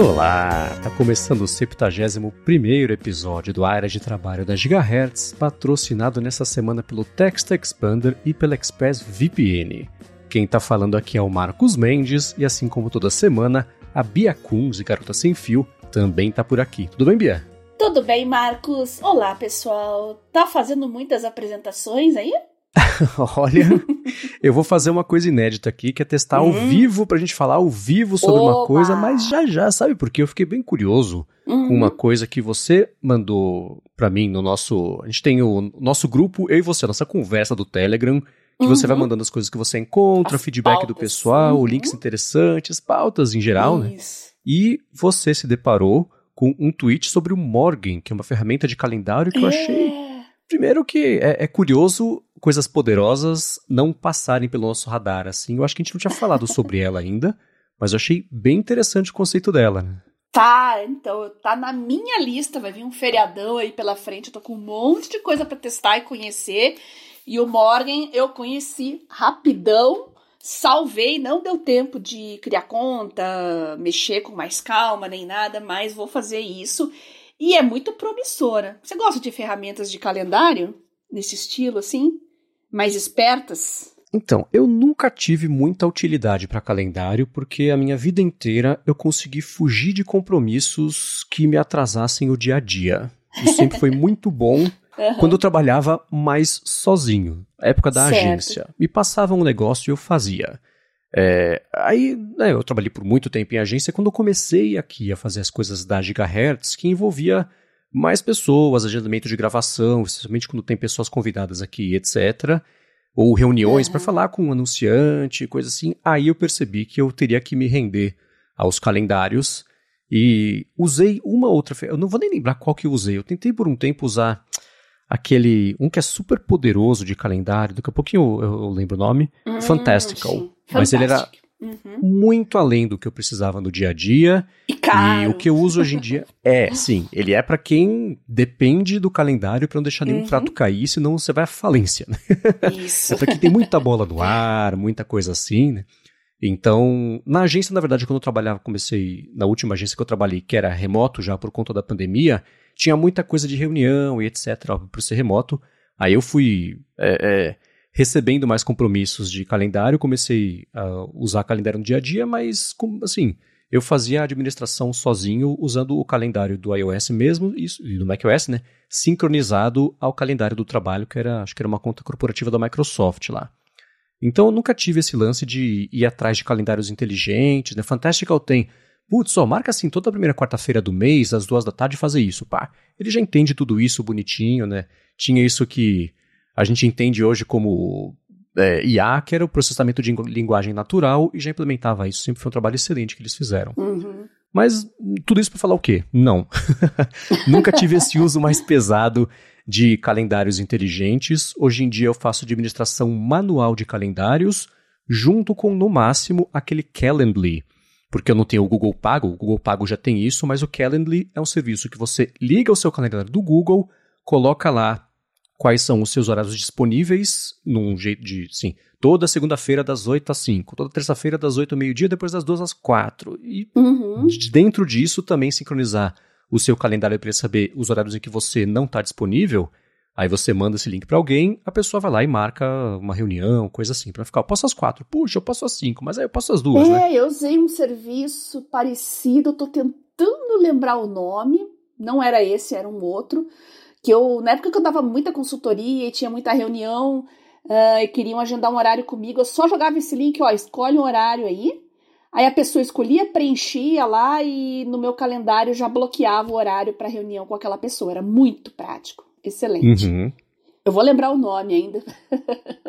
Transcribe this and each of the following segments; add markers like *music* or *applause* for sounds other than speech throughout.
Olá! Tá começando o 71 episódio do Área de Trabalho da Gigahertz, patrocinado nessa semana pelo Text Expander e pela Express VPN. Quem tá falando aqui é o Marcos Mendes e assim como toda semana, a Bia Kunz, Garota Sem Fio, também tá por aqui. Tudo bem, Bia? Tudo bem, Marcos? Olá, pessoal. Tá fazendo muitas apresentações aí? *laughs* Olha, eu vou fazer uma coisa inédita aqui, que é testar ao uhum. vivo pra gente falar ao vivo sobre Oba. uma coisa, mas já já, sabe por quê? Eu fiquei bem curioso uhum. com uma coisa que você mandou pra mim no nosso. A gente tem o nosso grupo, eu e você, a nossa conversa do Telegram. Que uhum. você vai uhum. mandando as coisas que você encontra, as feedback pautas. do pessoal, links interessantes, pautas em geral, né? Isso. né? E você se deparou com um tweet sobre o Morgan, que é uma ferramenta de calendário que é. eu achei. Primeiro que é, é curioso coisas poderosas não passarem pelo nosso radar, assim. Eu acho que a gente não tinha falado sobre *laughs* ela ainda, mas eu achei bem interessante o conceito dela, né? Tá, então, tá na minha lista, vai vir um feriadão aí pela frente, eu tô com um monte de coisa para testar e conhecer. E o Morgan eu conheci rapidão, salvei, não deu tempo de criar conta, mexer com mais calma nem nada, mas vou fazer isso. E é muito promissora. Você gosta de ferramentas de calendário nesse estilo assim? Mais espertas? Então, eu nunca tive muita utilidade para calendário porque a minha vida inteira eu consegui fugir de compromissos que me atrasassem o dia a dia. Isso sempre foi *laughs* muito bom uhum. quando eu trabalhava mais sozinho, na época da certo. agência. Me passava um negócio e eu fazia. É, aí né, eu trabalhei por muito tempo em agência quando eu comecei aqui a fazer as coisas da Gigahertz, que envolvia mais pessoas, agendamento de gravação, especialmente quando tem pessoas convidadas aqui, etc. Ou reuniões uhum. para falar com um anunciante, coisa assim. Aí eu percebi que eu teria que me render aos calendários e usei uma outra. Eu não vou nem lembrar qual que eu usei. Eu tentei por um tempo usar aquele. um que é super poderoso de calendário. Daqui a pouquinho eu, eu lembro o nome. Hum, Fantastical. Mas ele era Uhum. Muito além do que eu precisava no dia a dia. E, caro. e o que eu uso hoje em dia é, sim, ele é para quem depende do calendário para não deixar nenhum uhum. prato cair, senão você vai à falência. Né? Isso. *laughs* é para quem tem muita bola no ar, muita coisa assim, né? Então, na agência, na verdade, quando eu trabalhava, comecei na última agência que eu trabalhei, que era remoto já por conta da pandemia, tinha muita coisa de reunião e etc, por ser remoto. Aí eu fui é, é, recebendo mais compromissos de calendário, comecei a usar calendário no dia a dia, mas assim, eu fazia a administração sozinho usando o calendário do iOS mesmo e do macOS, né, sincronizado ao calendário do trabalho, que era, acho que era uma conta corporativa da Microsoft lá. Então eu nunca tive esse lance de ir atrás de calendários inteligentes, né? Fantastical tem Putz, só marca assim toda a primeira quarta-feira do mês, às duas da tarde, fazer isso, pá. Ele já entende tudo isso bonitinho, né? Tinha isso que a gente entende hoje como é, IA, que era o processamento de linguagem natural, e já implementava isso. Sempre foi um trabalho excelente que eles fizeram. Uhum. Mas tudo isso para falar o quê? Não. *laughs* Nunca tive esse uso mais pesado de calendários inteligentes. Hoje em dia eu faço administração manual de calendários, junto com, no máximo, aquele Calendly. Porque eu não tenho o Google Pago, o Google Pago já tem isso, mas o Calendly é um serviço que você liga o seu calendário do Google, coloca lá quais são os seus horários disponíveis, num jeito de, sim, toda segunda-feira das 8 às 5, toda terça-feira das 8 ao meio-dia, depois das 2 às 4. E uhum. dentro disso também sincronizar o seu calendário para saber os horários em que você não está disponível. Aí você manda esse link para alguém, a pessoa vai lá e marca uma reunião, coisa assim, para ficar, eu posso às quatro, puxa, eu posso às cinco, mas aí eu posso às duas, é, né? É, eu usei um serviço parecido, eu tô tentando lembrar o nome, não era esse, era um outro, que eu, na época que eu dava muita consultoria e tinha muita reunião uh, e queriam agendar um horário comigo, eu só jogava esse link, ó, escolhe um horário aí. Aí a pessoa escolhia, preenchia lá e no meu calendário já bloqueava o horário para reunião com aquela pessoa. Era muito prático, excelente. Uhum. Eu vou lembrar o nome ainda.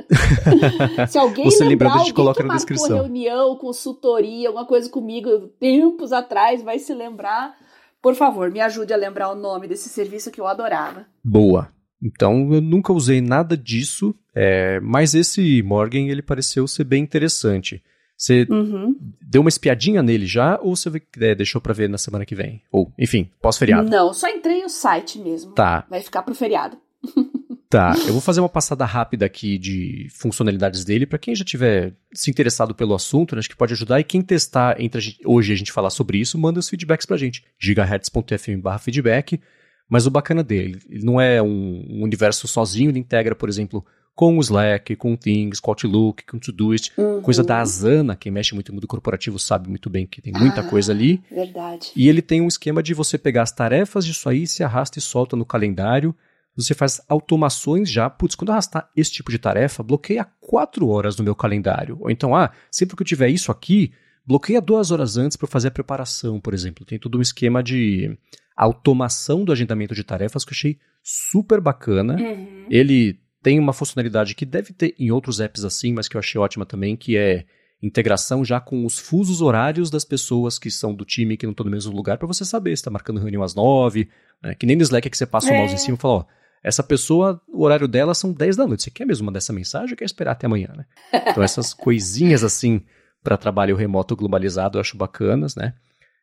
*laughs* Se alguém Você lembrar, alguém coloca que na descrição. reunião, consultoria, alguma coisa comigo tempos atrás, vai se lembrar. Por favor, me ajude a lembrar o nome desse serviço que eu adorava. Boa. Então, eu nunca usei nada disso, é, mas esse Morgan, ele pareceu ser bem interessante. Você uhum. deu uma espiadinha nele já, ou você é, deixou para ver na semana que vem? Ou, enfim, pós-feriado? Não, só entrei no site mesmo. Tá. Vai ficar pro feriado. *laughs* Tá, eu vou fazer uma passada rápida aqui de funcionalidades dele para quem já tiver se interessado pelo assunto, né, acho que pode ajudar. E quem testar entre a gente, hoje a gente falar sobre isso, manda os feedbacks pra gente. gigahertz.fm/feedback. Mas o bacana dele, ele não é um, universo sozinho, ele integra, por exemplo, com o Slack, com o Things, com o Outlook, com o Todoist, uhum. coisa da Asana, quem mexe muito no mundo corporativo sabe muito bem que tem muita ah, coisa ali. Verdade. E ele tem um esquema de você pegar as tarefas disso aí, se arrasta e solta no calendário você faz automações já. Putz, quando eu arrastar esse tipo de tarefa, bloqueia quatro horas no meu calendário. Ou então, ah, sempre que eu tiver isso aqui, bloqueia duas horas antes para fazer a preparação, por exemplo. Tem todo um esquema de automação do agendamento de tarefas que eu achei super bacana. Uhum. Ele tem uma funcionalidade que deve ter em outros apps assim, mas que eu achei ótima também, que é integração já com os fusos horários das pessoas que são do time que não estão no mesmo lugar para você saber se está marcando reunião às nove, né? que nem no Slack é que você passa é. o mouse em cima e fala, ó, essa pessoa, o horário dela são 10 da noite. Você quer mesmo mandar essa mensagem ou quer esperar até amanhã, né? Então essas *laughs* coisinhas assim para trabalho remoto globalizado eu acho bacanas, né?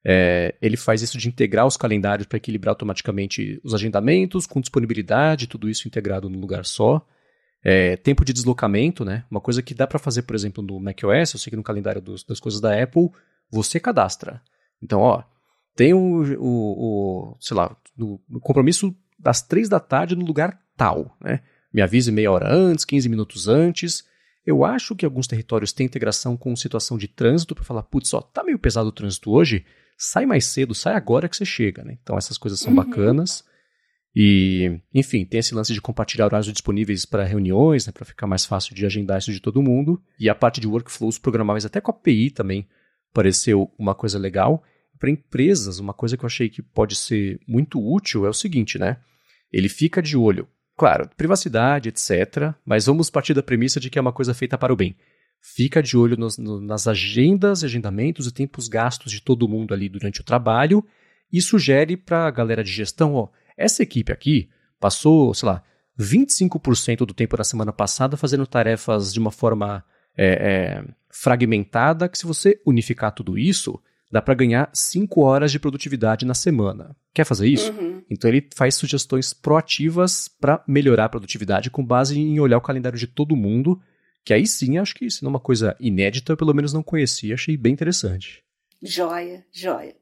É, ele faz isso de integrar os calendários para equilibrar automaticamente os agendamentos, com disponibilidade, tudo isso integrado num lugar só. É, tempo de deslocamento, né? Uma coisa que dá para fazer, por exemplo, no macOS, eu sei que no calendário dos, das coisas da Apple, você cadastra. Então, ó, tem o, o, o sei lá, no compromisso das três da tarde no lugar tal, né? Me avise meia hora antes, 15 minutos antes. Eu acho que alguns territórios têm integração com situação de trânsito para falar, putz, ó, tá meio pesado o trânsito hoje, sai mais cedo, sai agora que você chega, né? Então essas coisas são uhum. bacanas. E, enfim, tem esse lance de compartilhar horários disponíveis para reuniões, né, para ficar mais fácil de agendar isso de todo mundo. E a parte de workflows programáveis até com a API também pareceu uma coisa legal. Para empresas, uma coisa que eu achei que pode ser muito útil é o seguinte, né? Ele fica de olho, claro, privacidade, etc. Mas vamos partir da premissa de que é uma coisa feita para o bem. Fica de olho nos, no, nas agendas, agendamentos e tempos gastos de todo mundo ali durante o trabalho e sugere para a galera de gestão, ó, essa equipe aqui passou, sei lá, 25% do tempo da semana passada fazendo tarefas de uma forma é, é, fragmentada, que se você unificar tudo isso, dá para ganhar 5 horas de produtividade na semana. Quer fazer isso? Uhum. Então ele faz sugestões proativas para melhorar a produtividade com base em olhar o calendário de todo mundo, que aí sim acho que isso não é uma coisa inédita, eu pelo menos não conhecia, achei bem interessante. Joia, joia.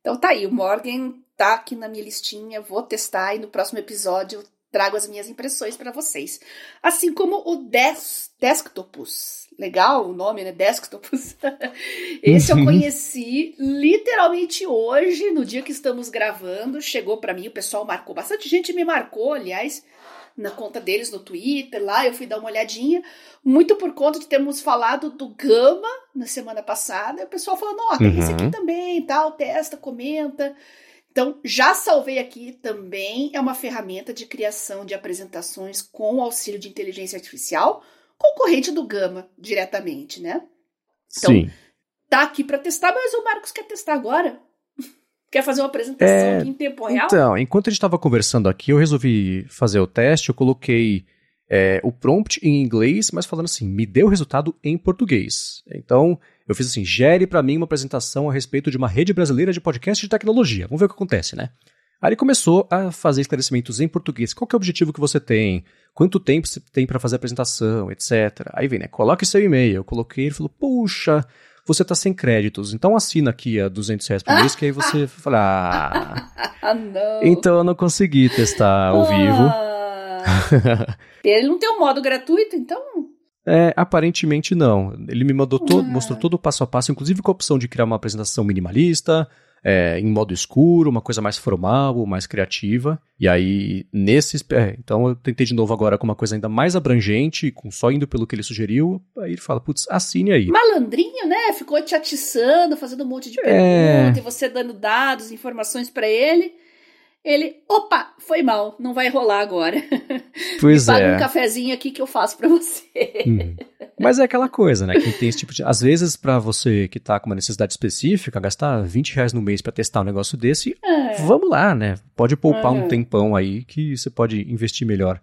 Então tá aí, o Morgan tá aqui na minha listinha, vou testar e no próximo episódio trago as minhas impressões para vocês. Assim como o Des Desktopus. Legal o nome, né? Desktopus. *laughs* Esse eu uhum. conheci literalmente hoje, no dia que estamos gravando. Chegou para mim, o pessoal marcou. Bastante gente me marcou, aliás, na conta deles no Twitter. Lá eu fui dar uma olhadinha. Muito por conta de termos falado do Gama na semana passada. E o pessoal falando: ó, tem uhum. esse aqui uhum. também, tal, testa, comenta. Então, já salvei aqui também, é uma ferramenta de criação de apresentações com auxílio de inteligência artificial, concorrente do Gama diretamente, né? Então, Sim. tá aqui para testar, mas o Marcos quer testar agora. *laughs* Quer fazer uma apresentação é, aqui em tempo real? Então, enquanto a gente estava conversando aqui, eu resolvi fazer o teste, eu coloquei é, o prompt em inglês, mas falando assim, me deu o resultado em português. Então, eu fiz assim: gere para mim uma apresentação a respeito de uma rede brasileira de podcast de tecnologia. Vamos ver o que acontece, né? Aí ele começou a fazer esclarecimentos em português. Qual é o objetivo que você tem? Quanto tempo você tem para fazer a apresentação, etc. Aí vem, né? Coloque seu e-mail. Eu coloquei, ele falou: puxa, você tá sem créditos, então assina aqui a 200 reais por mês, que aí você *laughs* fala, ah, não. então eu não consegui testar ao ah. vivo. *laughs* *laughs* Ele não tem um modo gratuito, então é, aparentemente não. Ele me mandou todo, ah. mostrou todo o passo a passo, inclusive com a opção de criar uma apresentação minimalista, é, em modo escuro, uma coisa mais formal, mais criativa. E aí, nesses. É, então eu tentei de novo agora com uma coisa ainda mais abrangente, com só indo pelo que ele sugeriu. Aí ele fala, putz, assine aí. Malandrinho, né? Ficou te atiçando, fazendo um monte de é. perguntas, e você dando dados, informações para ele. Ele, opa, foi mal, não vai rolar agora. *laughs* Pois Me é. um cafezinho aqui que eu faço para você. Hum. Mas é aquela coisa, né? Quem tem esse tipo de. Às vezes, para você que tá com uma necessidade específica, gastar 20 reais no mês para testar um negócio desse, é. vamos lá, né? Pode poupar é. um tempão aí que você pode investir melhor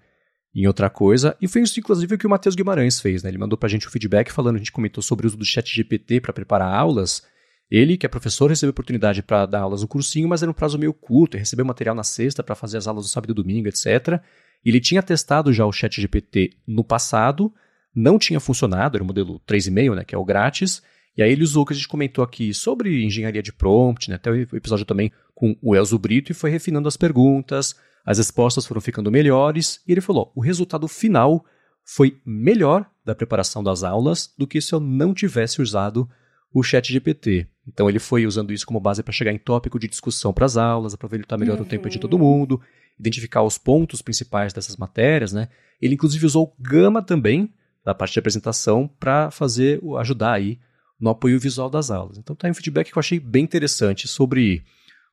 em outra coisa. E foi isso, inclusive, que o Matheus Guimarães fez, né? Ele mandou pra gente o um feedback falando, a gente comentou sobre o uso do chat GPT para preparar aulas. Ele, que é professor, recebeu oportunidade para dar aulas no cursinho, mas era um prazo meio curto, recebeu material na sexta para fazer as aulas no sábado e domingo, etc. Ele tinha testado já o ChatGPT no passado, não tinha funcionado, era o modelo 3,5, né, que é o grátis, e aí ele usou o que a gente comentou aqui sobre engenharia de prompt, né, até o episódio também com o Elzo Brito, e foi refinando as perguntas, as respostas foram ficando melhores, e ele falou: o resultado final foi melhor da preparação das aulas do que se eu não tivesse usado o chat GPT. Então ele foi usando isso como base para chegar em tópico de discussão para as aulas, aproveitar melhor uhum. o tempo de todo mundo, identificar os pontos principais dessas matérias, né? Ele inclusive usou Gama também, da parte de apresentação, para fazer ajudar aí no apoio visual das aulas. Então tá aí um feedback que eu achei bem interessante sobre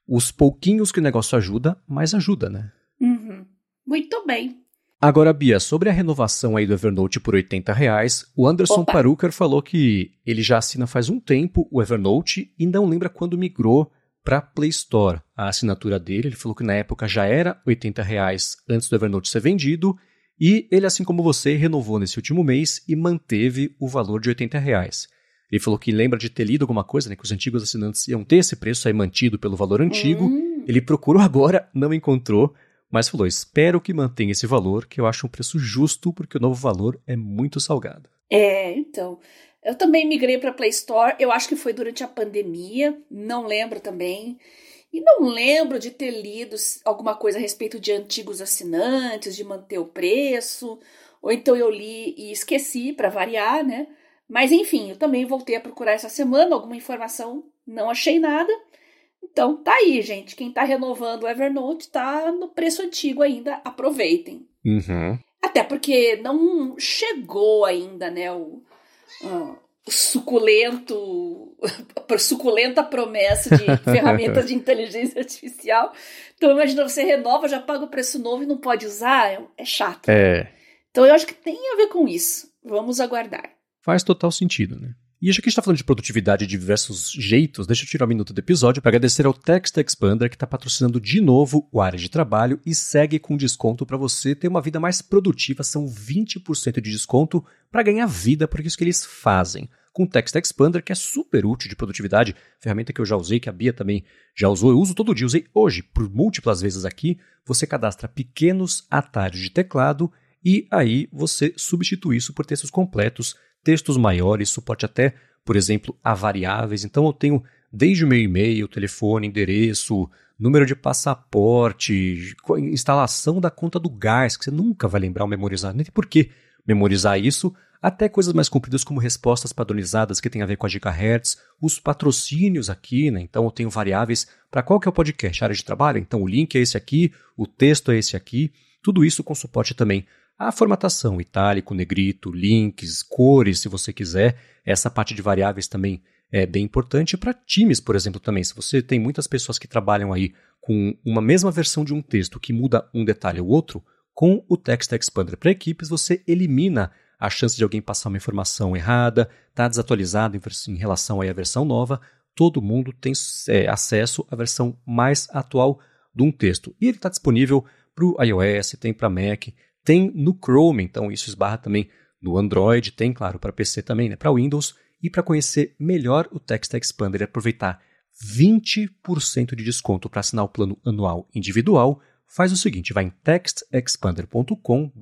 os pouquinhos que o negócio ajuda, mas ajuda, né? Uhum. Muito bem. Agora, Bia, sobre a renovação aí do Evernote por 80 reais, o Anderson Opa. Paruker falou que ele já assina faz um tempo o Evernote e não lembra quando migrou para Play Store a assinatura dele. Ele falou que na época já era 80 reais antes do Evernote ser vendido e ele, assim como você, renovou nesse último mês e manteve o valor de 80 reais. Ele falou que lembra de ter lido alguma coisa, né, que os antigos assinantes iam ter esse preço aí mantido pelo valor antigo. Hum. Ele procurou agora, não encontrou, mas falou: espero que mantenha esse valor, que eu acho um preço justo, porque o novo valor é muito salgado. É, então. Eu também migrei para Play Store, eu acho que foi durante a pandemia, não lembro também. E não lembro de ter lido alguma coisa a respeito de antigos assinantes, de manter o preço, ou então eu li e esqueci para variar, né? Mas enfim, eu também voltei a procurar essa semana alguma informação, não achei nada. Então, tá aí, gente. Quem tá renovando o Evernote tá no preço antigo ainda. Aproveitem. Uhum. Até porque não chegou ainda, né, o, uh, o suculento, *laughs* suculenta promessa de *laughs* ferramentas de inteligência artificial. Então, imagina, você renova, já paga o preço novo e não pode usar. É, é chato. É. Então, eu acho que tem a ver com isso. Vamos aguardar. Faz total sentido, né? E já que a gente está falando de produtividade de diversos jeitos, deixa eu tirar um minuto do episódio para agradecer ao Text Expander que está patrocinando de novo o área de trabalho e segue com desconto para você ter uma vida mais produtiva. São 20% de desconto para ganhar vida, porque é isso que eles fazem. Com o Text Expander, que é super útil de produtividade, ferramenta que eu já usei, que a Bia também já usou, eu uso todo dia, usei hoje por múltiplas vezes aqui. Você cadastra pequenos atalhos de teclado e aí você substitui isso por textos completos textos maiores, suporte até, por exemplo, a variáveis. Então eu tenho desde o meu e-mail, telefone, endereço, número de passaporte, instalação da conta do gás, que você nunca vai lembrar ou memorizar, nem por que memorizar isso, até coisas mais compridas como respostas padronizadas que tem a ver com a gigahertz, os patrocínios aqui, né? Então eu tenho variáveis para qual que é o podcast, área de trabalho, então o link é esse aqui, o texto é esse aqui, tudo isso com suporte também a formatação, itálico, negrito, links, cores, se você quiser. Essa parte de variáveis também é bem importante para times, por exemplo, também. Se você tem muitas pessoas que trabalham aí com uma mesma versão de um texto que muda um detalhe ou outro, com o Text Expander para equipes, você elimina a chance de alguém passar uma informação errada, tá desatualizado em, relação à versão nova. Todo mundo tem é, acesso à versão mais atual de um texto. E ele está disponível para o iOS, tem para Mac, tem no Chrome, então isso esbarra também no Android, tem, claro, para PC também, né, para Windows. E para conhecer melhor o Text Expander e aproveitar 20% de desconto para assinar o plano anual individual, faz o seguinte, vai em textexpander.com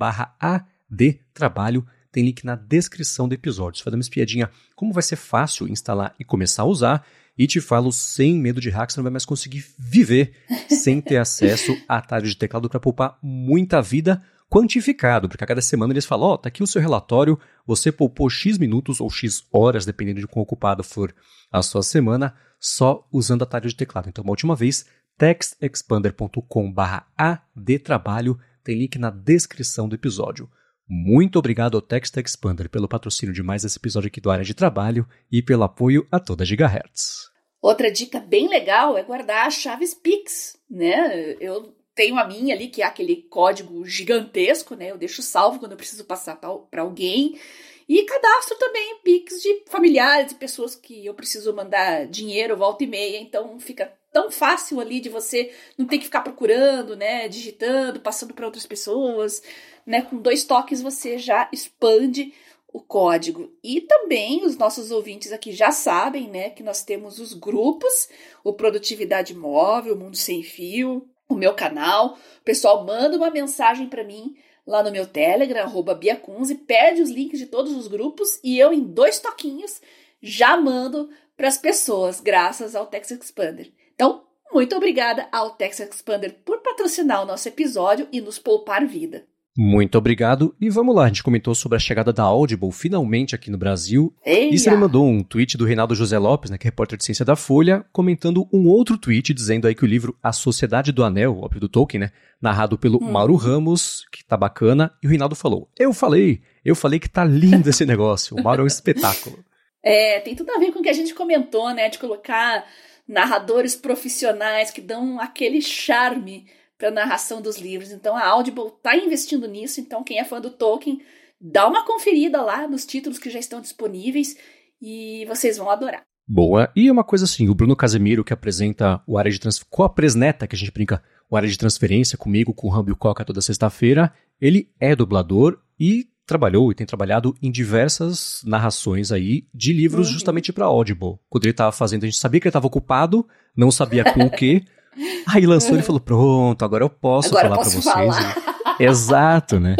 adtrabalho, tem link na descrição do episódio. Faz uma espiadinha como vai ser fácil instalar e começar a usar, e te falo sem medo de hack, você não vai mais conseguir viver sem ter acesso a atalhos de teclado para poupar muita vida quantificado, porque a cada semana eles falam, ó, oh, tá aqui o seu relatório, você poupou X minutos ou X horas, dependendo de quão ocupado for a sua semana, só usando atalho de teclado. Então, uma última vez, textexpander.com adtrabalho, tem link na descrição do episódio. Muito obrigado ao Text Expander pelo patrocínio de mais esse episódio aqui do Área de Trabalho e pelo apoio a toda Gigahertz. Outra dica bem legal é guardar as chaves Pix, né? Eu tenho a minha ali, que é aquele código gigantesco, né? Eu deixo salvo quando eu preciso passar para alguém. E cadastro também Pix de familiares, de pessoas que eu preciso mandar dinheiro volta e meia. Então fica tão fácil ali de você não ter que ficar procurando, né? Digitando, passando para outras pessoas. Né? Com dois toques você já expande o código. E também os nossos ouvintes aqui já sabem, né, que nós temos os grupos, o Produtividade Móvel, o Mundo Sem Fio, o meu canal. O pessoal manda uma mensagem para mim lá no meu Telegram, arroba Biacunze, pede os links de todos os grupos e eu, em dois toquinhos, já mando para as pessoas, graças ao Tex Expander. Então, muito obrigada ao Tex Expander por patrocinar o nosso episódio e nos poupar vida. Muito obrigado. E vamos lá, a gente comentou sobre a chegada da Audible finalmente aqui no Brasil. Eia. E você me mandou um tweet do Reinaldo José Lopes, né, que é repórter de ciência da Folha, comentando um outro tweet dizendo aí que o livro A Sociedade do Anel, óbvio do Tolkien, né, narrado pelo hum. Mauro Ramos, que tá bacana, e o Reinaldo falou: "Eu falei, eu falei que tá lindo esse negócio. O Mauro é um espetáculo." *laughs* É, tem tudo a ver com o que a gente comentou, né, de colocar narradores profissionais que dão aquele charme para narração dos livros. Então a Audible está investindo nisso. Então quem é fã do Tolkien, dá uma conferida lá nos títulos que já estão disponíveis e vocês vão adorar. Boa. E uma coisa assim, o Bruno Casemiro, que apresenta o área de transferência, com a Presneta, que a gente brinca, o área de transferência comigo, com o Rambi Coca toda sexta-feira, ele é dublador e trabalhou e tem trabalhado em diversas narrações aí de livros uhum. justamente para Audible. Quando ele estava fazendo, a gente sabia que ele estava ocupado, não sabia com o quê. *laughs* Aí lançou e falou: Pronto, agora eu posso agora falar para vocês. Falar. Exato, né?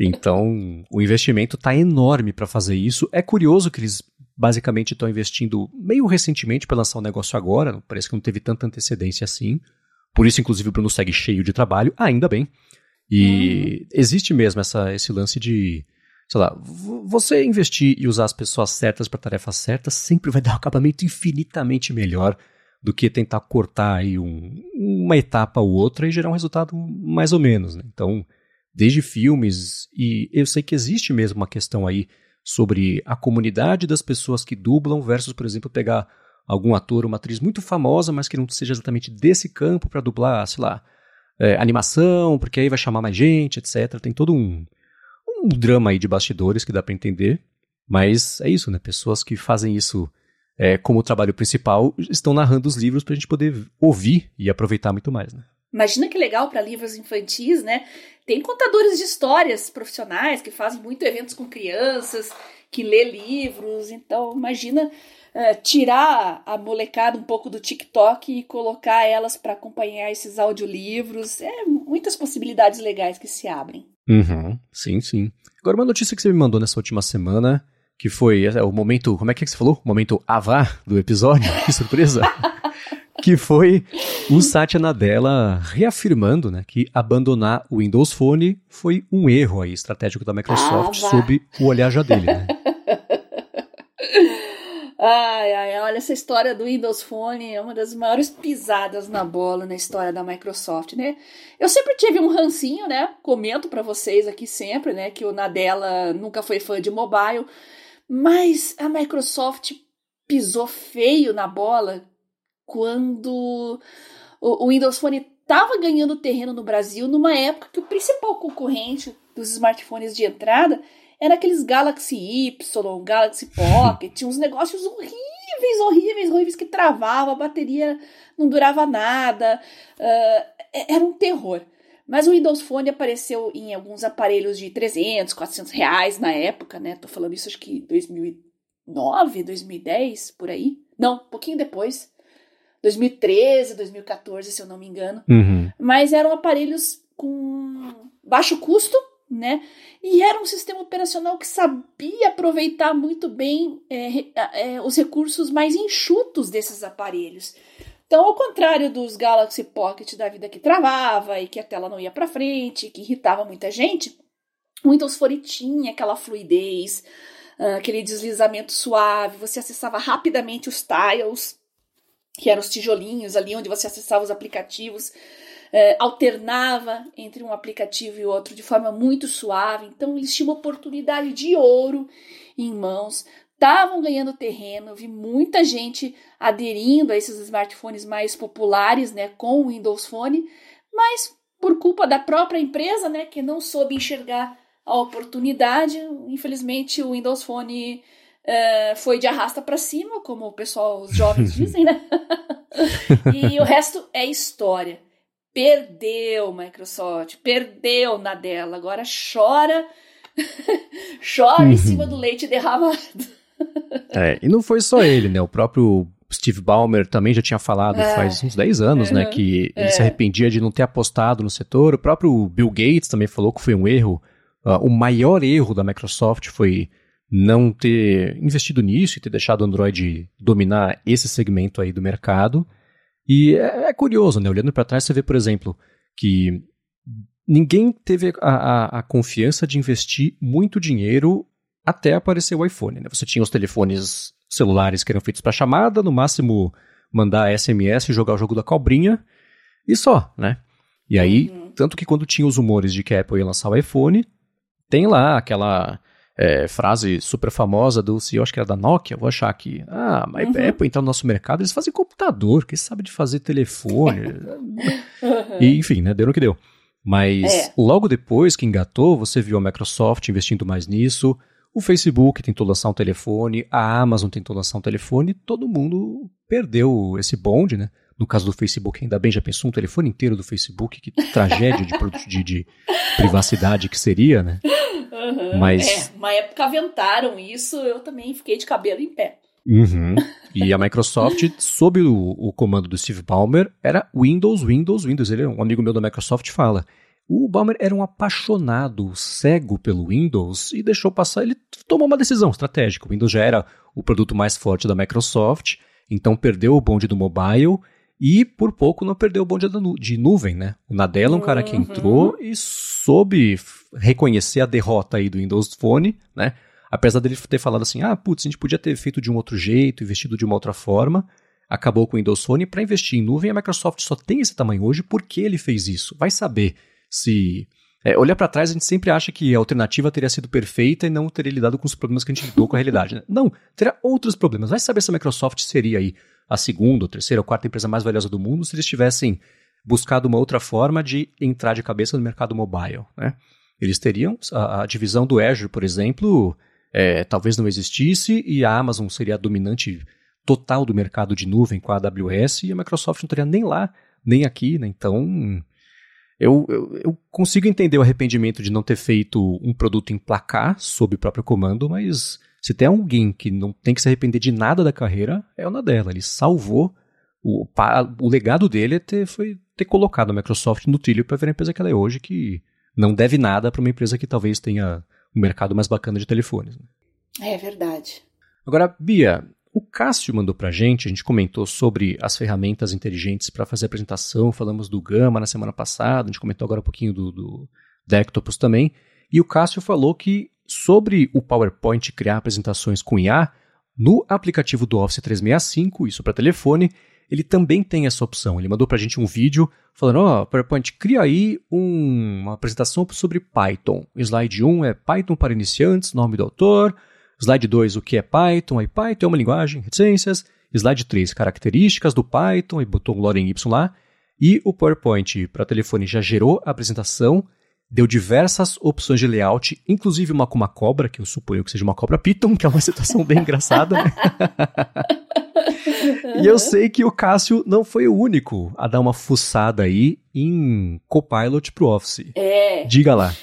Então, o investimento está enorme para fazer isso. É curioso que eles basicamente estão investindo meio recentemente para lançar o um negócio agora. Parece que não teve tanta antecedência assim. Por isso, inclusive, o Bruno segue cheio de trabalho, ainda bem. E uhum. existe mesmo essa, esse lance de, sei lá, você investir e usar as pessoas certas para tarefas certas sempre vai dar um acabamento infinitamente melhor do que tentar cortar aí um, uma etapa ou outra e gerar um resultado mais ou menos. Né? Então, desde filmes, e eu sei que existe mesmo uma questão aí sobre a comunidade das pessoas que dublam versus, por exemplo, pegar algum ator ou uma atriz muito famosa, mas que não seja exatamente desse campo para dublar, sei lá, é, animação, porque aí vai chamar mais gente, etc. Tem todo um, um drama aí de bastidores que dá para entender. Mas é isso, né? Pessoas que fazem isso é, como trabalho principal estão narrando os livros para a gente poder ouvir e aproveitar muito mais, né? Imagina que legal para livros infantis, né? Tem contadores de histórias profissionais que fazem muito eventos com crianças, que lê livros. Então, imagina é, tirar a molecada um pouco do TikTok e colocar elas para acompanhar esses audiolivros. É muitas possibilidades legais que se abrem. Uhum, sim, sim. Agora, uma notícia que você me mandou nessa última semana, que foi é, o momento. Como é que, é que você falou? O momento avá do episódio? Que surpresa! *laughs* que foi o Satya Nadella reafirmando né, que abandonar o Windows Phone foi um erro aí, estratégico da Microsoft ah, sob o olhar já dele. Né? Ai, ai, olha, essa história do Windows Phone é uma das maiores pisadas na bola na história da Microsoft, né? Eu sempre tive um rancinho, né? Comento para vocês aqui sempre, né, que o Nadella nunca foi fã de mobile, mas a Microsoft pisou feio na bola quando o, Windows Phone estava ganhando terreno no Brasil numa época que o principal concorrente dos smartphones de entrada era aqueles Galaxy Y, Galaxy Pocket, uns negócios horríveis, horríveis, horríveis que travava, a bateria não durava nada, uh, era um terror. Mas o Windows Phone apareceu em alguns aparelhos de 300, 400 reais na época, né? Tô falando isso acho que 2009, 2010, por aí. Não, um pouquinho depois. 2013, 2014, se eu não me engano. Uhum. Mas eram aparelhos com baixo custo, né? E era um sistema operacional que sabia aproveitar muito bem é, é, os recursos mais enxutos desses aparelhos. Então, ao contrário dos Galaxy Pocket da vida que travava e que a tela não ia para frente, que irritava muita gente, o Windows Phone tinha aquela fluidez, ah, aquele deslizamento suave, você acessava rapidamente os tiles, que eram os tijolinhos ali onde você acessava os aplicativos é, alternava entre um aplicativo e outro de forma muito suave. Então, eles tinham uma oportunidade de ouro em mãos, estavam ganhando terreno. Vi muita gente aderindo a esses smartphones mais populares, né, com o Windows Phone, mas por culpa da própria empresa, né, que não soube enxergar a oportunidade, infelizmente o Windows Phone uh, foi de arrasta para cima, como o pessoal, os jovens *laughs* dizem, né? *laughs* e o resto é história. Perdeu, Microsoft, perdeu na dela. Agora chora, *laughs* chora em cima do leite derramado. É, e não foi só ele, né? O próprio Steve Ballmer também já tinha falado é. faz uns 10 anos, né, que ele se arrependia de não ter apostado no setor. O próprio Bill Gates também falou que foi um erro. Uh, o maior erro da Microsoft foi não ter investido nisso e ter deixado o Android dominar esse segmento aí do mercado. E é, é curioso, né? Olhando para trás, você vê, por exemplo, que ninguém teve a, a, a, confiança de investir muito dinheiro até aparecer o iPhone. Né? Você tinha os telefones celulares que eram feitos para chamada, no máximo mandar SMS e jogar o jogo da cobrinha, e só, né? E aí, uhum. tanto que quando tinha os rumores de que a Apple ia lançar o iPhone, tem lá aquela é, frase super famosa do CEO, acho que era da Nokia, vou achar aqui. Ah, mas uhum. Apple entrar no nosso mercado, eles fazem computador, que sabe de fazer telefone. *laughs* uhum. E, enfim, né, deu no que deu. Mas é. logo depois que engatou, você viu a Microsoft investindo mais nisso, o Facebook tentou lançar um telefone, a Amazon tentou lançar um telefone, todo mundo perdeu esse bonde, né? No caso do Facebook, ainda bem, já pensou um telefone inteiro do Facebook, que tragédia de, de, de privacidade que seria, né? Uhum. Mas... É, uma época aventaram isso, eu também fiquei de cabelo em pé. Uhum. E a Microsoft, sob o, o, comando do Steve Ballmer, era Windows, Windows, Windows. Ele, um amigo meu da Microsoft fala. O Ballmer era um apaixonado, cego pelo Windows e deixou passar. Ele tomou uma decisão estratégica. O Windows já era o produto mais forte da Microsoft, então perdeu o bonde do mobile e por pouco não perdeu o bonde de nuvem, né? O Nadella é um cara que uhum. entrou e soube reconhecer a derrota aí do Windows Phone, né? Apesar dele ter falado assim, ah, putz, a gente podia ter feito de um outro jeito, investido de uma outra forma, acabou com o Windows Phone. Para investir em nuvem, a Microsoft só tem esse tamanho hoje porque ele fez isso. Vai saber se é, olhar para trás, a gente sempre acha que a alternativa teria sido perfeita e não teria lidado com os problemas que a gente lidou com a realidade. Né? Não, terá outros problemas. Vai saber se a Microsoft seria aí a segunda, ou terceira, ou quarta empresa mais valiosa do mundo se eles tivessem buscado uma outra forma de entrar de cabeça no mercado mobile. Né? Eles teriam a, a divisão do Azure, por exemplo, é, talvez não existisse e a Amazon seria a dominante total do mercado de nuvem com a AWS e a Microsoft não estaria nem lá, nem aqui. Né? Então, eu, eu, eu, consigo entender o arrependimento de não ter feito um produto em placar sob o próprio comando, mas se tem alguém que não tem que se arrepender de nada da carreira, é o Nadella. Ele salvou. O, o legado dele é ter, foi ter colocado a Microsoft no trilho para ver a empresa que ela é hoje, que não deve nada para uma empresa que talvez tenha um mercado mais bacana de telefones. Né? É verdade. Agora, Bia, o Cássio mandou para a gente, a gente comentou sobre as ferramentas inteligentes para fazer apresentação, falamos do Gama na semana passada, a gente comentou agora um pouquinho do, do Dectopus também, e o Cássio falou que sobre o PowerPoint criar apresentações com IA, no aplicativo do Office 365, isso para telefone, ele também tem essa opção. Ele mandou para a gente um vídeo falando: Ó, oh, PowerPoint, cria aí um, uma apresentação sobre Python. Slide 1 é Python para iniciantes, nome do autor. Slide 2, o que é Python? Aí Python é uma linguagem, reticências. Slide 3, características do Python, e botou um Loren Y lá. E o PowerPoint para telefone já gerou a apresentação, deu diversas opções de layout, inclusive uma com uma cobra, que eu suponho que seja uma cobra Python, que é uma *laughs* situação bem engraçada, né? e eu sei que o Cássio não foi o único a dar uma fuçada aí em Copilot pro Office. É. Diga lá.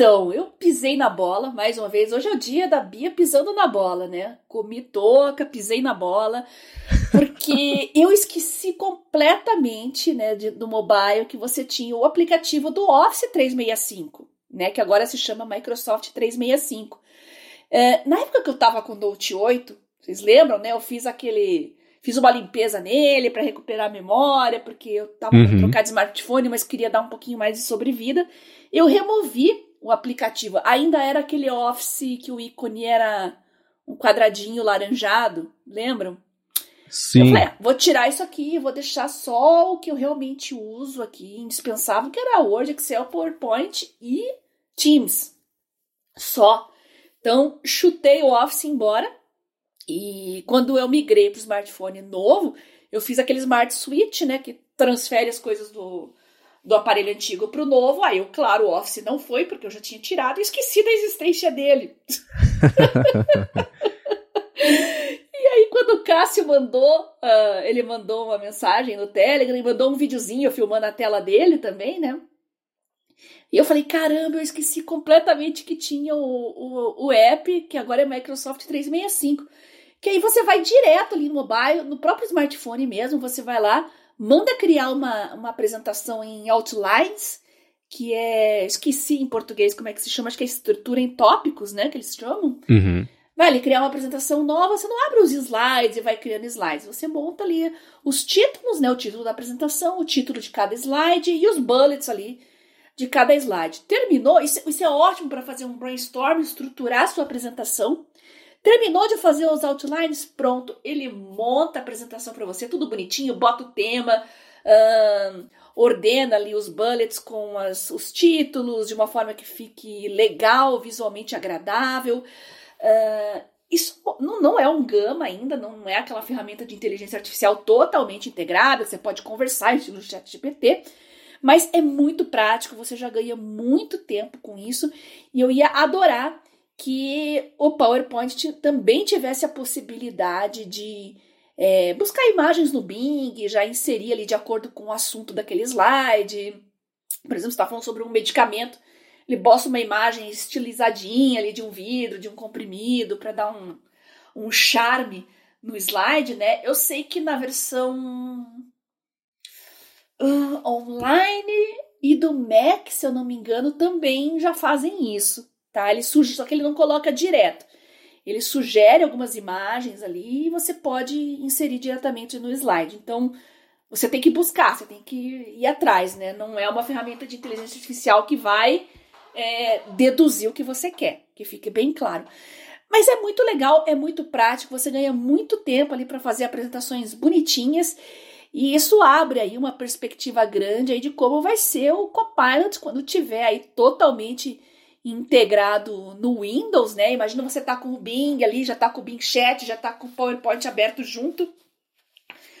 Então, eu pisei na bola, mais uma vez. Hoje é o dia da Bia pisando na bola, né? Comi toca, pisei na bola, porque *laughs* eu esqueci completamente, né, de, do mobile que você tinha o aplicativo do Office 365, né? Que agora se chama Microsoft 365. É, na época que eu tava com o Note 8, vocês lembram, né? Eu fiz aquele. Fiz uma limpeza nele para recuperar a memória, porque eu tava uhum. trocar de smartphone, mas queria dar um pouquinho mais de sobrevida. Eu removi o aplicativo. Ainda era aquele Office que o ícone era um quadradinho laranjado, lembram? Sim. Eu falei, é, vou tirar isso aqui, vou deixar só o que eu realmente uso aqui, indispensável, que era Word, Excel, PowerPoint e Teams. Só. Então, chutei o Office embora. E quando eu migrei para o smartphone novo, eu fiz aquele Smart Switch, né, que transfere as coisas do, do aparelho antigo para o novo. Aí, eu, claro, o Office não foi, porque eu já tinha tirado e esqueci da existência dele. *laughs* e aí, quando o Cássio mandou, uh, ele mandou uma mensagem no Telegram mandou um videozinho filmando a tela dele também, né? E eu falei, caramba, eu esqueci completamente que tinha o, o, o app, que agora é Microsoft 365. que aí você vai direto ali no mobile, no próprio smartphone mesmo, você vai lá, manda criar uma, uma apresentação em outlines, que é. Esqueci em português como é que se chama, acho que é estrutura em tópicos, né? Que eles chamam. Uhum. Vai ali criar uma apresentação nova, você não abre os slides e vai criando slides. Você monta ali os títulos, né? O título da apresentação, o título de cada slide e os bullets ali de cada slide. Terminou, isso, isso é ótimo para fazer um brainstorm, estruturar a sua apresentação. Terminou de fazer os outlines, pronto, ele monta a apresentação para você, tudo bonitinho, bota o tema, ordena ali os bullets com as, os títulos de uma forma que fique legal, visualmente agradável. Uh, isso não, não é um Gama ainda, não é aquela ferramenta de inteligência artificial totalmente integrada, que você pode conversar no chat GPT, mas é muito prático, você já ganha muito tempo com isso, e eu ia adorar que o PowerPoint também tivesse a possibilidade de é, buscar imagens no Bing, já inserir ali de acordo com o assunto daquele slide. Por exemplo, você está falando sobre um medicamento, ele bosta uma imagem estilizadinha ali de um vidro, de um comprimido, para dar um, um charme no slide, né? Eu sei que na versão uh, online e do Mac, se eu não me engano, também já fazem isso tá? Ele suge, só que ele não coloca direto. Ele sugere algumas imagens ali e você pode inserir diretamente no slide. Então, você tem que buscar, você tem que ir atrás, né? Não é uma ferramenta de inteligência artificial que vai é, deduzir o que você quer, que fique bem claro. Mas é muito legal, é muito prático, você ganha muito tempo ali para fazer apresentações bonitinhas e isso abre aí uma perspectiva grande aí de como vai ser o Copilot quando tiver aí totalmente integrado no Windows, né? Imagina você tá com o Bing ali, já tá com o Bing Chat, já tá com o PowerPoint aberto junto.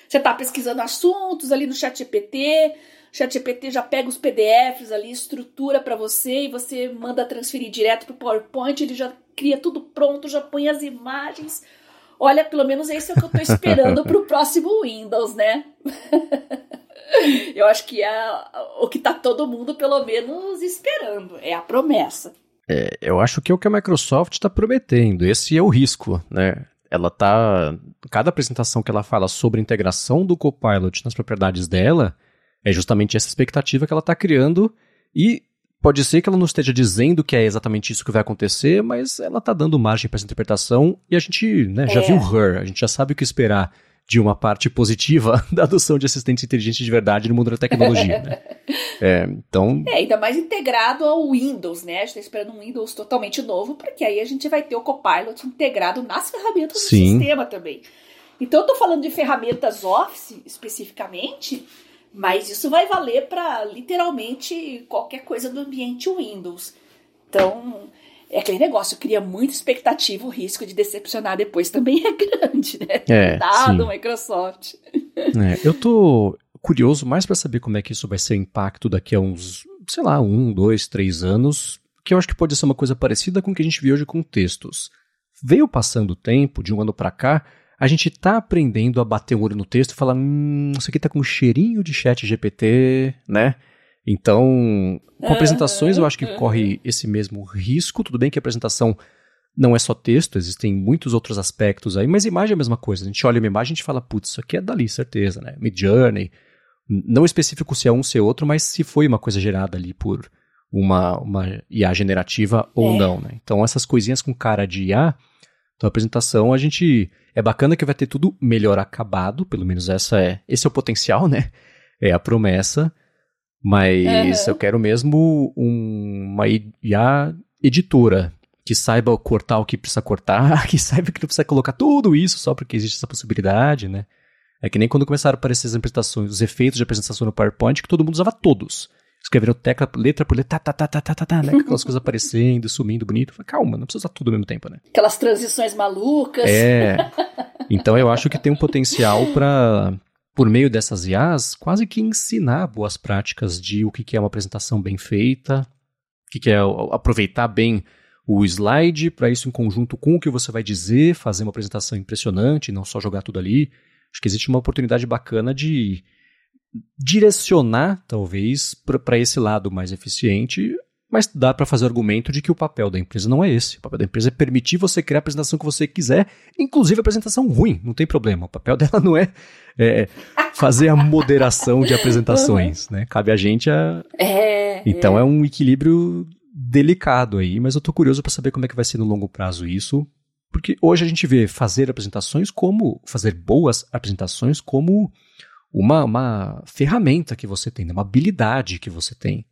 Você tá pesquisando assuntos ali no Chat GPT, o Chat GPT já pega os PDFs ali, estrutura para você e você manda transferir direto pro PowerPoint, ele já cria tudo pronto, já põe as imagens. Olha, pelo menos esse é o que eu tô esperando *laughs* pro próximo Windows, né? *laughs* *laughs* Eu acho que é o que tá todo mundo, pelo menos, esperando. É a promessa. É, eu acho que é o que a Microsoft está prometendo. Esse é o risco, né? Ela tá. Cada apresentação que ela fala sobre a integração do Copilot nas propriedades dela é justamente essa expectativa que ela está criando. E pode ser que ela não esteja dizendo que é exatamente isso que vai acontecer, mas ela está dando margem para essa interpretação e a gente né, já é. viu Her, a gente já sabe o que esperar de uma parte positiva *laughs* da adoção de assistentes inteligentes de verdade no mundo da tecnologia. né? *laughs* é, então... é, ainda mais integrado ao Windows, né? A gente está esperando um Windows totalmente novo, porque aí a gente vai ter o Copilot integrado nas ferramentas Sim. do sistema também. Então, eu estou falando de ferramentas Office especificamente, mas isso vai valer para literalmente qualquer coisa do ambiente Windows. Então, é aquele negócio, cria muita expectativa, o risco de decepcionar depois também é *laughs* grande, né? É, Dado Microsoft. É, eu tô curioso mais para saber como é que isso vai ser o impacto daqui a uns, sei lá, um, dois, três anos, que eu acho que pode ser uma coisa parecida com o que a gente viu hoje com textos. Veio passando o tempo, de um ano para cá, a gente tá aprendendo a bater o olho no texto e falar, hum, isso aqui tá com um cheirinho de chat GPT, né? Então, com apresentações eu acho que corre esse mesmo risco. Tudo bem que a apresentação não é só texto, existem muitos outros aspectos aí, mas imagem é a mesma coisa. A gente olha uma imagem e a gente fala, putz, isso aqui é dali, certeza, né? Mid Journey. Não específico se é um, se é outro, mas se foi uma coisa gerada ali por uma, uma IA generativa ou é. não, né? Então, essas coisinhas com cara de IA, então a apresentação a gente. É bacana que vai ter tudo melhor acabado, pelo menos essa é, esse é o potencial, né? É a promessa. Mas uhum. eu quero mesmo um, uma IA editora que saiba cortar o que precisa cortar, *laughs* que saiba que não precisa colocar tudo isso só porque existe essa possibilidade, né? É que nem quando começaram a aparecer as apresentações, os efeitos de apresentação no PowerPoint, que todo mundo usava todos. Escreveram tecla, letra por letra, tá, tá, tá, tá, tá, tá, né? Aquelas coisas *laughs* aparecendo, sumindo, bonito. Falei, calma, não precisa usar tudo ao mesmo tempo, né? Aquelas transições malucas. É. *laughs* Então eu acho que tem um potencial para por meio dessas IAs, quase que ensinar boas práticas de o que é uma apresentação bem feita, o que é aproveitar bem o slide para isso em conjunto com o que você vai dizer, fazer uma apresentação impressionante, não só jogar tudo ali. Acho que existe uma oportunidade bacana de direcionar, talvez, para esse lado mais eficiente mas dá para fazer o argumento de que o papel da empresa não é esse. O papel da empresa é permitir você criar a apresentação que você quiser, inclusive a apresentação ruim, não tem problema. O papel dela não é, é fazer a moderação de apresentações, uhum. né? Cabe a gente a. É, então é. é um equilíbrio delicado aí, mas eu tô curioso para saber como é que vai ser no longo prazo isso, porque hoje a gente vê fazer apresentações como fazer boas apresentações como uma, uma ferramenta que você tem, né? uma habilidade que você tem.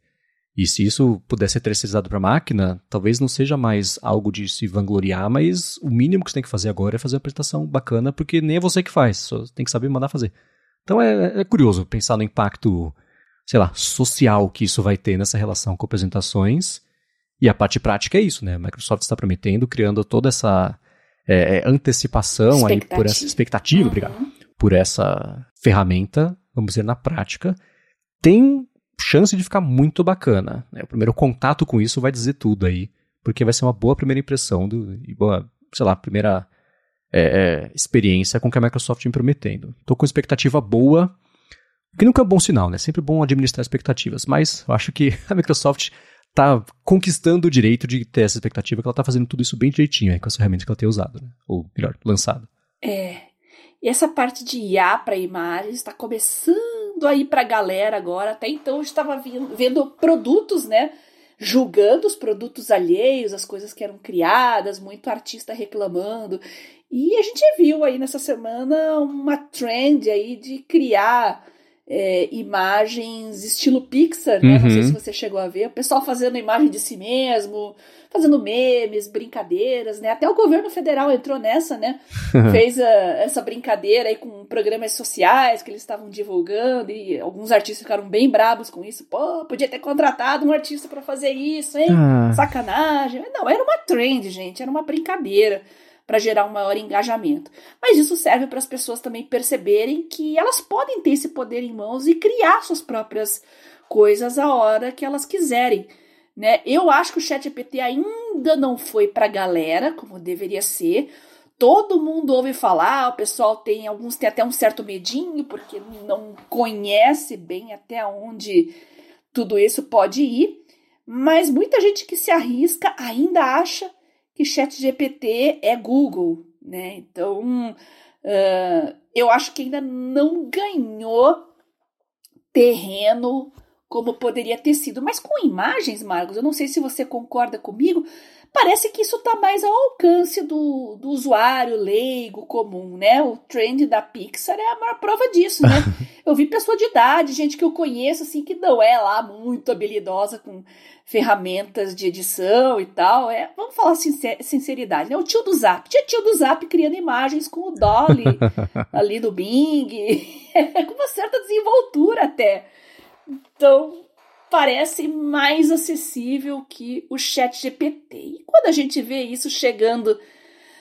E se isso pudesse ser terceirizado para a máquina, talvez não seja mais algo de se vangloriar, mas o mínimo que você tem que fazer agora é fazer uma apresentação bacana, porque nem é você que faz, só tem que saber mandar fazer. Então é, é curioso pensar no impacto, sei lá, social que isso vai ter nessa relação com apresentações. E a parte prática é isso, né? A Microsoft está prometendo, criando toda essa é, é antecipação aí por essa expectativa, uhum. obrigado, por essa ferramenta, vamos dizer, na prática. Tem chance de ficar muito bacana. Né? O primeiro contato com isso vai dizer tudo aí, porque vai ser uma boa primeira impressão do, e boa, sei lá, primeira é, é, experiência com o que a Microsoft vem prometendo. Estou com expectativa boa, que nunca é um bom sinal, né? Sempre bom administrar expectativas, mas eu acho que *laughs* a Microsoft está conquistando o direito de ter essa expectativa, que ela está fazendo tudo isso bem direitinho aí, com as ferramentas que ela tem usado, né? ou melhor, lançado. É. E essa parte de IA para imagens está começando a ir para a galera agora. Até então eu estava vendo produtos, né? Julgando os produtos alheios, as coisas que eram criadas, muito artista reclamando. E a gente viu aí nessa semana uma trend aí de criar é, imagens estilo Pixar, né? Uhum. Não sei se uhum. você chegou a ver. O pessoal fazendo imagem de si mesmo, fazendo memes, brincadeiras, né? Até o governo federal entrou nessa, né? *laughs* Fez a, essa brincadeira aí com programas sociais que eles estavam divulgando e alguns artistas ficaram bem brabos com isso. Pô, podia ter contratado um artista para fazer isso, hein? Ah. Sacanagem. Não, era uma trend, gente, era uma brincadeira para gerar um maior engajamento. Mas isso serve para as pessoas também perceberem que elas podem ter esse poder em mãos e criar suas próprias coisas a hora que elas quiserem. Né? Eu acho que o ChatGPT ainda não foi para a galera, como deveria ser. Todo mundo ouve falar, o pessoal tem, alguns têm até um certo medinho, porque não conhece bem até onde tudo isso pode ir. Mas muita gente que se arrisca ainda acha que ChatGPT é Google, né? Então, uh, eu acho que ainda não ganhou terreno como poderia ter sido. Mas com imagens, Marcos, eu não sei se você concorda comigo, parece que isso está mais ao alcance do, do usuário leigo comum, né? O trend da Pixar é a maior prova disso, né? *laughs* eu vi pessoa de idade, gente que eu conheço, assim, que não é lá muito habilidosa com ferramentas de edição e tal. É, vamos falar sincer sinceridade, né? O tio do Zap. Tinha tio do Zap criando imagens com o Dolly *laughs* ali do Bing, *laughs* com uma certa desenvoltura até. Então, parece mais acessível que o Chat GPT. E quando a gente vê isso chegando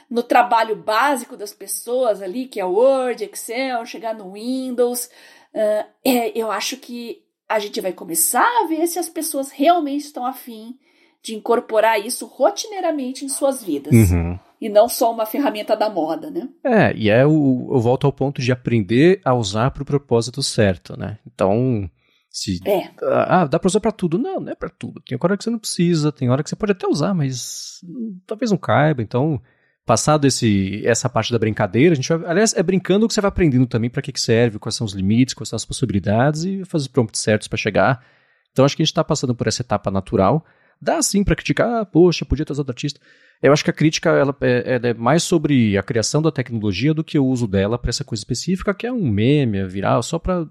no trabalho básico das pessoas ali, que é Word, Excel, chegar no Windows, uh, eu acho que a gente vai começar a ver se as pessoas realmente estão afim de incorporar isso rotineiramente em suas vidas. Uhum. E não só uma ferramenta da moda, né? É, e é o, eu volto ao ponto de aprender a usar para o propósito certo, né? Então, se, é. Ah, dá pra usar pra tudo. Não, não é pra tudo. Tem hora que você não precisa, tem hora que você pode até usar, mas talvez não caiba. Então, passado esse, essa parte da brincadeira, a gente vai, aliás, é brincando que você vai aprendendo também para que, que serve, quais são os limites, quais são as possibilidades e fazer os prompts certos para chegar. Então, acho que a gente está passando por essa etapa natural. Dá sim para criticar, ah, poxa, podia ter usado artista. Eu acho que a crítica ela é, ela é, mais sobre a criação da tecnologia do que o uso dela para essa coisa específica, que é um meme, é viral, só para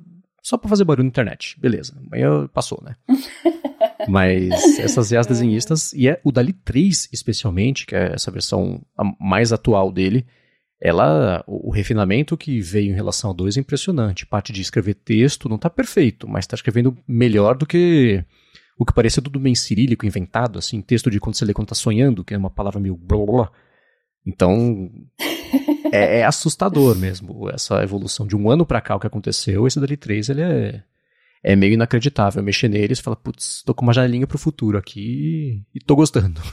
só para fazer barulho na internet. Beleza. Amanhã passou, né? *laughs* Mas essas IAs desenhistas, e é o Dali 3 especialmente, que é essa versão mais atual dele, ela, o, o refinamento que veio em relação a 2 é impressionante. Parte de escrever texto não está perfeito, mas está escrevendo melhor do que o que parecia tudo bem cirílico, inventado, assim, texto de quando você lê quando está sonhando, que é uma palavra meio blá blá blá. Então, é, é, assustador mesmo essa evolução de um ano para cá o que aconteceu. Esse Dali 3 ele é, é meio inacreditável. Mexer nele e fala, putz, tô com uma janelinha pro futuro aqui e tô gostando. *laughs*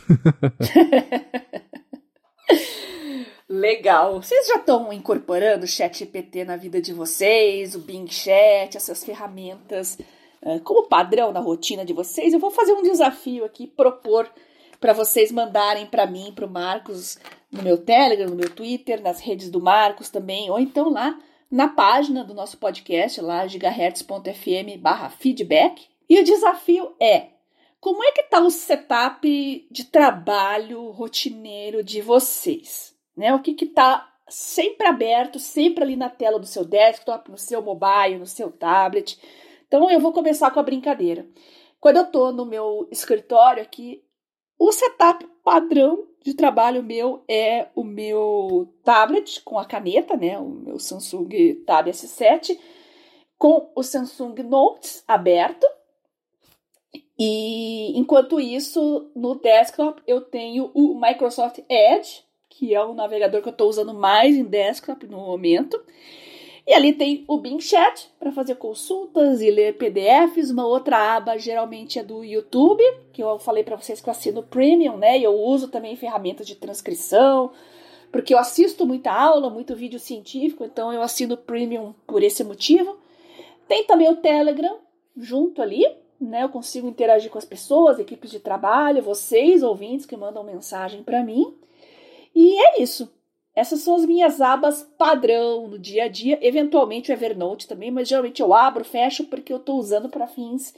Legal. Vocês já estão incorporando o Chat GPT na vida de vocês, o Bing Chat, essas ferramentas uh, como padrão na rotina de vocês, eu vou fazer um desafio aqui, propor para vocês mandarem para mim, para o Marcos, no meu Telegram, no meu Twitter, nas redes do Marcos também, ou então lá na página do nosso podcast, lá gigahertz.fm feedback. E o desafio é, como é que está o setup de trabalho rotineiro de vocês? Né? O que está sempre aberto, sempre ali na tela do seu desktop, no seu mobile, no seu tablet. Então eu vou começar com a brincadeira. Quando eu estou no meu escritório aqui, o setup padrão de trabalho meu é o meu tablet com a caneta, né? O meu Samsung Tab S7 com o Samsung Notes aberto. E enquanto isso, no desktop eu tenho o Microsoft Edge, que é o navegador que eu estou usando mais em desktop no momento. E ali tem o Bing Chat para fazer consultas e ler PDFs. Uma outra aba geralmente é do YouTube, que eu falei para vocês que eu assino Premium, né? E eu uso também ferramentas de transcrição, porque eu assisto muita aula, muito vídeo científico, então eu assino Premium por esse motivo. Tem também o Telegram junto ali, né? Eu consigo interagir com as pessoas, equipes de trabalho, vocês ouvintes que mandam mensagem para mim. E é isso. Essas são as minhas abas padrão no dia a dia, eventualmente o Evernote também, mas geralmente eu abro, fecho porque eu estou usando para fins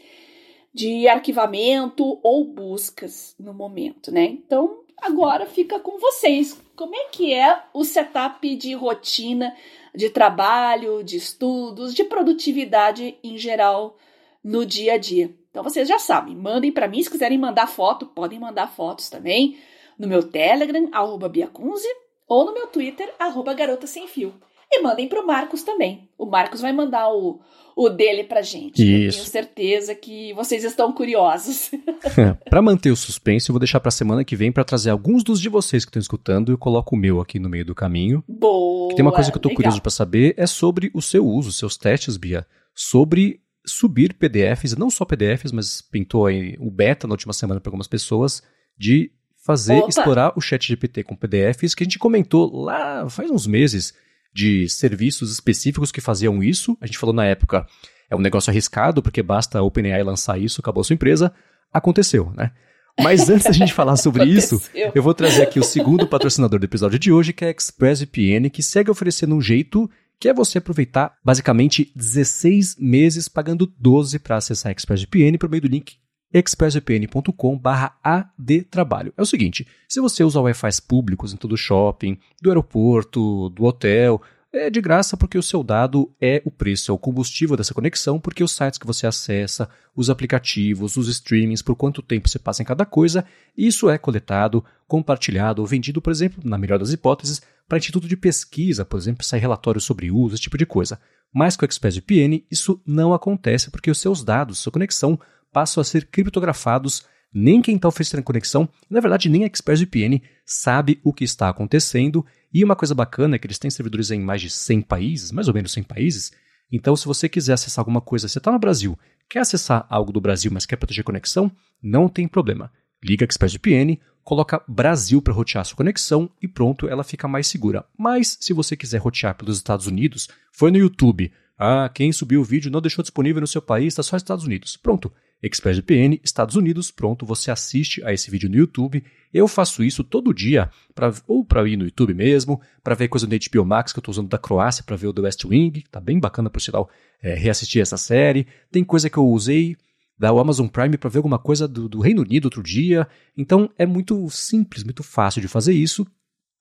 de arquivamento ou buscas no momento, né? Então, agora fica com vocês. Como é que é o setup de rotina de trabalho, de estudos, de produtividade em geral no dia a dia? Então, vocês já sabem, mandem para mim, se quiserem mandar foto, podem mandar fotos também no meu Telegram, Biacunze, ou no meu Twitter, arroba Garota Sem Fio. E mandem para o Marcos também. O Marcos vai mandar o, o dele para gente. Isso. Eu tenho certeza que vocês estão curiosos. *laughs* para manter o suspense, eu vou deixar para a semana que vem para trazer alguns dos de vocês que estão escutando. Eu coloco o meu aqui no meio do caminho. Boa! Que tem uma coisa que eu estou curioso para saber é sobre o seu uso, seus testes, Bia, sobre subir PDFs, não só PDFs, mas pintou aí o beta na última semana para algumas pessoas de fazer, Opa. explorar o chat GPT com PDFs, que a gente comentou lá faz uns meses de serviços específicos que faziam isso. A gente falou na época, é um negócio arriscado, porque basta a OpenAI lançar isso, acabou a sua empresa. Aconteceu, né? Mas *laughs* antes da gente falar sobre isso, eu vou trazer aqui o segundo patrocinador do episódio de hoje, que é a ExpressVPN, que segue oferecendo um jeito que é você aproveitar basicamente 16 meses pagando 12 para acessar a ExpressVPN por meio do link expressvpn.com/adtrabalho. É o seguinte, se você usa Wi-Fi públicos em todo o shopping, do aeroporto, do hotel, é de graça porque o seu dado é o preço, é o combustível dessa conexão, porque os sites que você acessa, os aplicativos, os streamings, por quanto tempo você passa em cada coisa, isso é coletado, compartilhado ou vendido, por exemplo, na melhor das hipóteses, para instituto de pesquisa, por exemplo, sair relatórios sobre uso, esse tipo de coisa. Mas com o ExpressVPN isso não acontece porque os seus dados, sua conexão, passam a ser criptografados. Nem quem está oferecendo conexão, na verdade, nem a ExpressVPN sabe o que está acontecendo. E uma coisa bacana é que eles têm servidores em mais de 100 países, mais ou menos 100 países. Então, se você quiser acessar alguma coisa, você está no Brasil, quer acessar algo do Brasil, mas quer proteger a conexão, não tem problema. Liga a ExpressVPN, coloca Brasil para rotear sua conexão e pronto, ela fica mais segura. Mas se você quiser rotear pelos Estados Unidos, foi no YouTube. Ah, quem subiu o vídeo não deixou disponível no seu país, está só Estados Unidos. Pronto. ExpressVPN, Estados Unidos, pronto, você assiste a esse vídeo no YouTube. Eu faço isso todo dia, pra, ou para ir no YouTube mesmo, para ver coisa do HBO Max que eu estou usando da Croácia para ver o The West Wing, tá bem bacana por sinal é, reassistir essa série. Tem coisa que eu usei da Amazon Prime para ver alguma coisa do, do Reino Unido outro dia. Então é muito simples, muito fácil de fazer isso.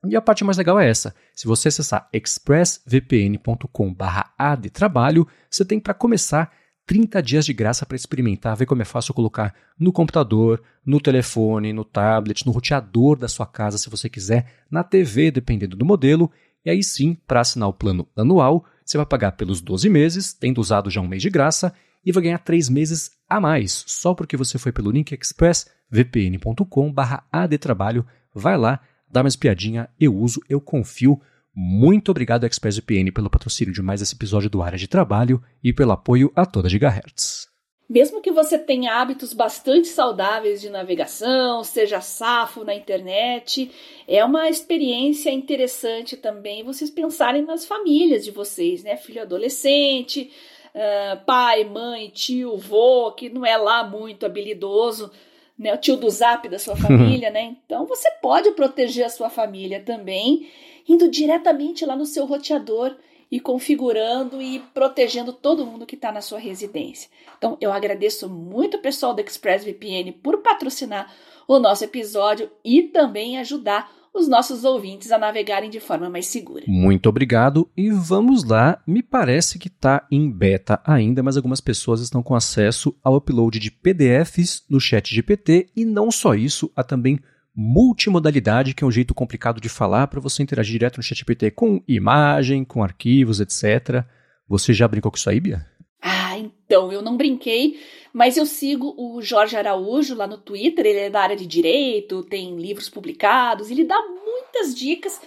E a parte mais legal é essa. Se você acessar expressvpn.com/adtrabalho, você tem para começar 30 dias de graça para experimentar, ver como é fácil colocar no computador, no telefone, no tablet, no roteador da sua casa, se você quiser, na TV, dependendo do modelo. E aí sim, para assinar o plano anual, você vai pagar pelos 12 meses, tendo usado já um mês de graça, e vai ganhar 3 meses a mais, só porque você foi pelo link expressvpn.com/adtrabalho. Vai lá, dá uma espiadinha, eu uso, eu confio. Muito obrigado, ExpressVPN, pelo patrocínio de mais esse episódio do Área de Trabalho e pelo apoio a toda Gigahertz. Mesmo que você tenha hábitos bastante saudáveis de navegação, seja safo na internet, é uma experiência interessante também vocês pensarem nas famílias de vocês, né? Filho adolescente, uh, pai, mãe, tio, vô, que não é lá muito habilidoso, né, o tio do zap da sua *laughs* família, né? Então você pode proteger a sua família também, indo diretamente lá no seu roteador e configurando e protegendo todo mundo que está na sua residência. Então eu agradeço muito o pessoal do ExpressVPN por patrocinar o nosso episódio e também ajudar os nossos ouvintes a navegarem de forma mais segura. Muito obrigado e vamos lá. Me parece que está em beta ainda, mas algumas pessoas estão com acesso ao upload de PDFs no Chat GPT e não só isso, há também multimodalidade, que é um jeito complicado de falar para você interagir direto no Chat GPT com imagem, com arquivos, etc. Você já brincou com isso aí, Bia? Ah, então, eu não brinquei, mas eu sigo o Jorge Araújo lá no Twitter, ele é da área de direito, tem livros publicados, ele dá muitas dicas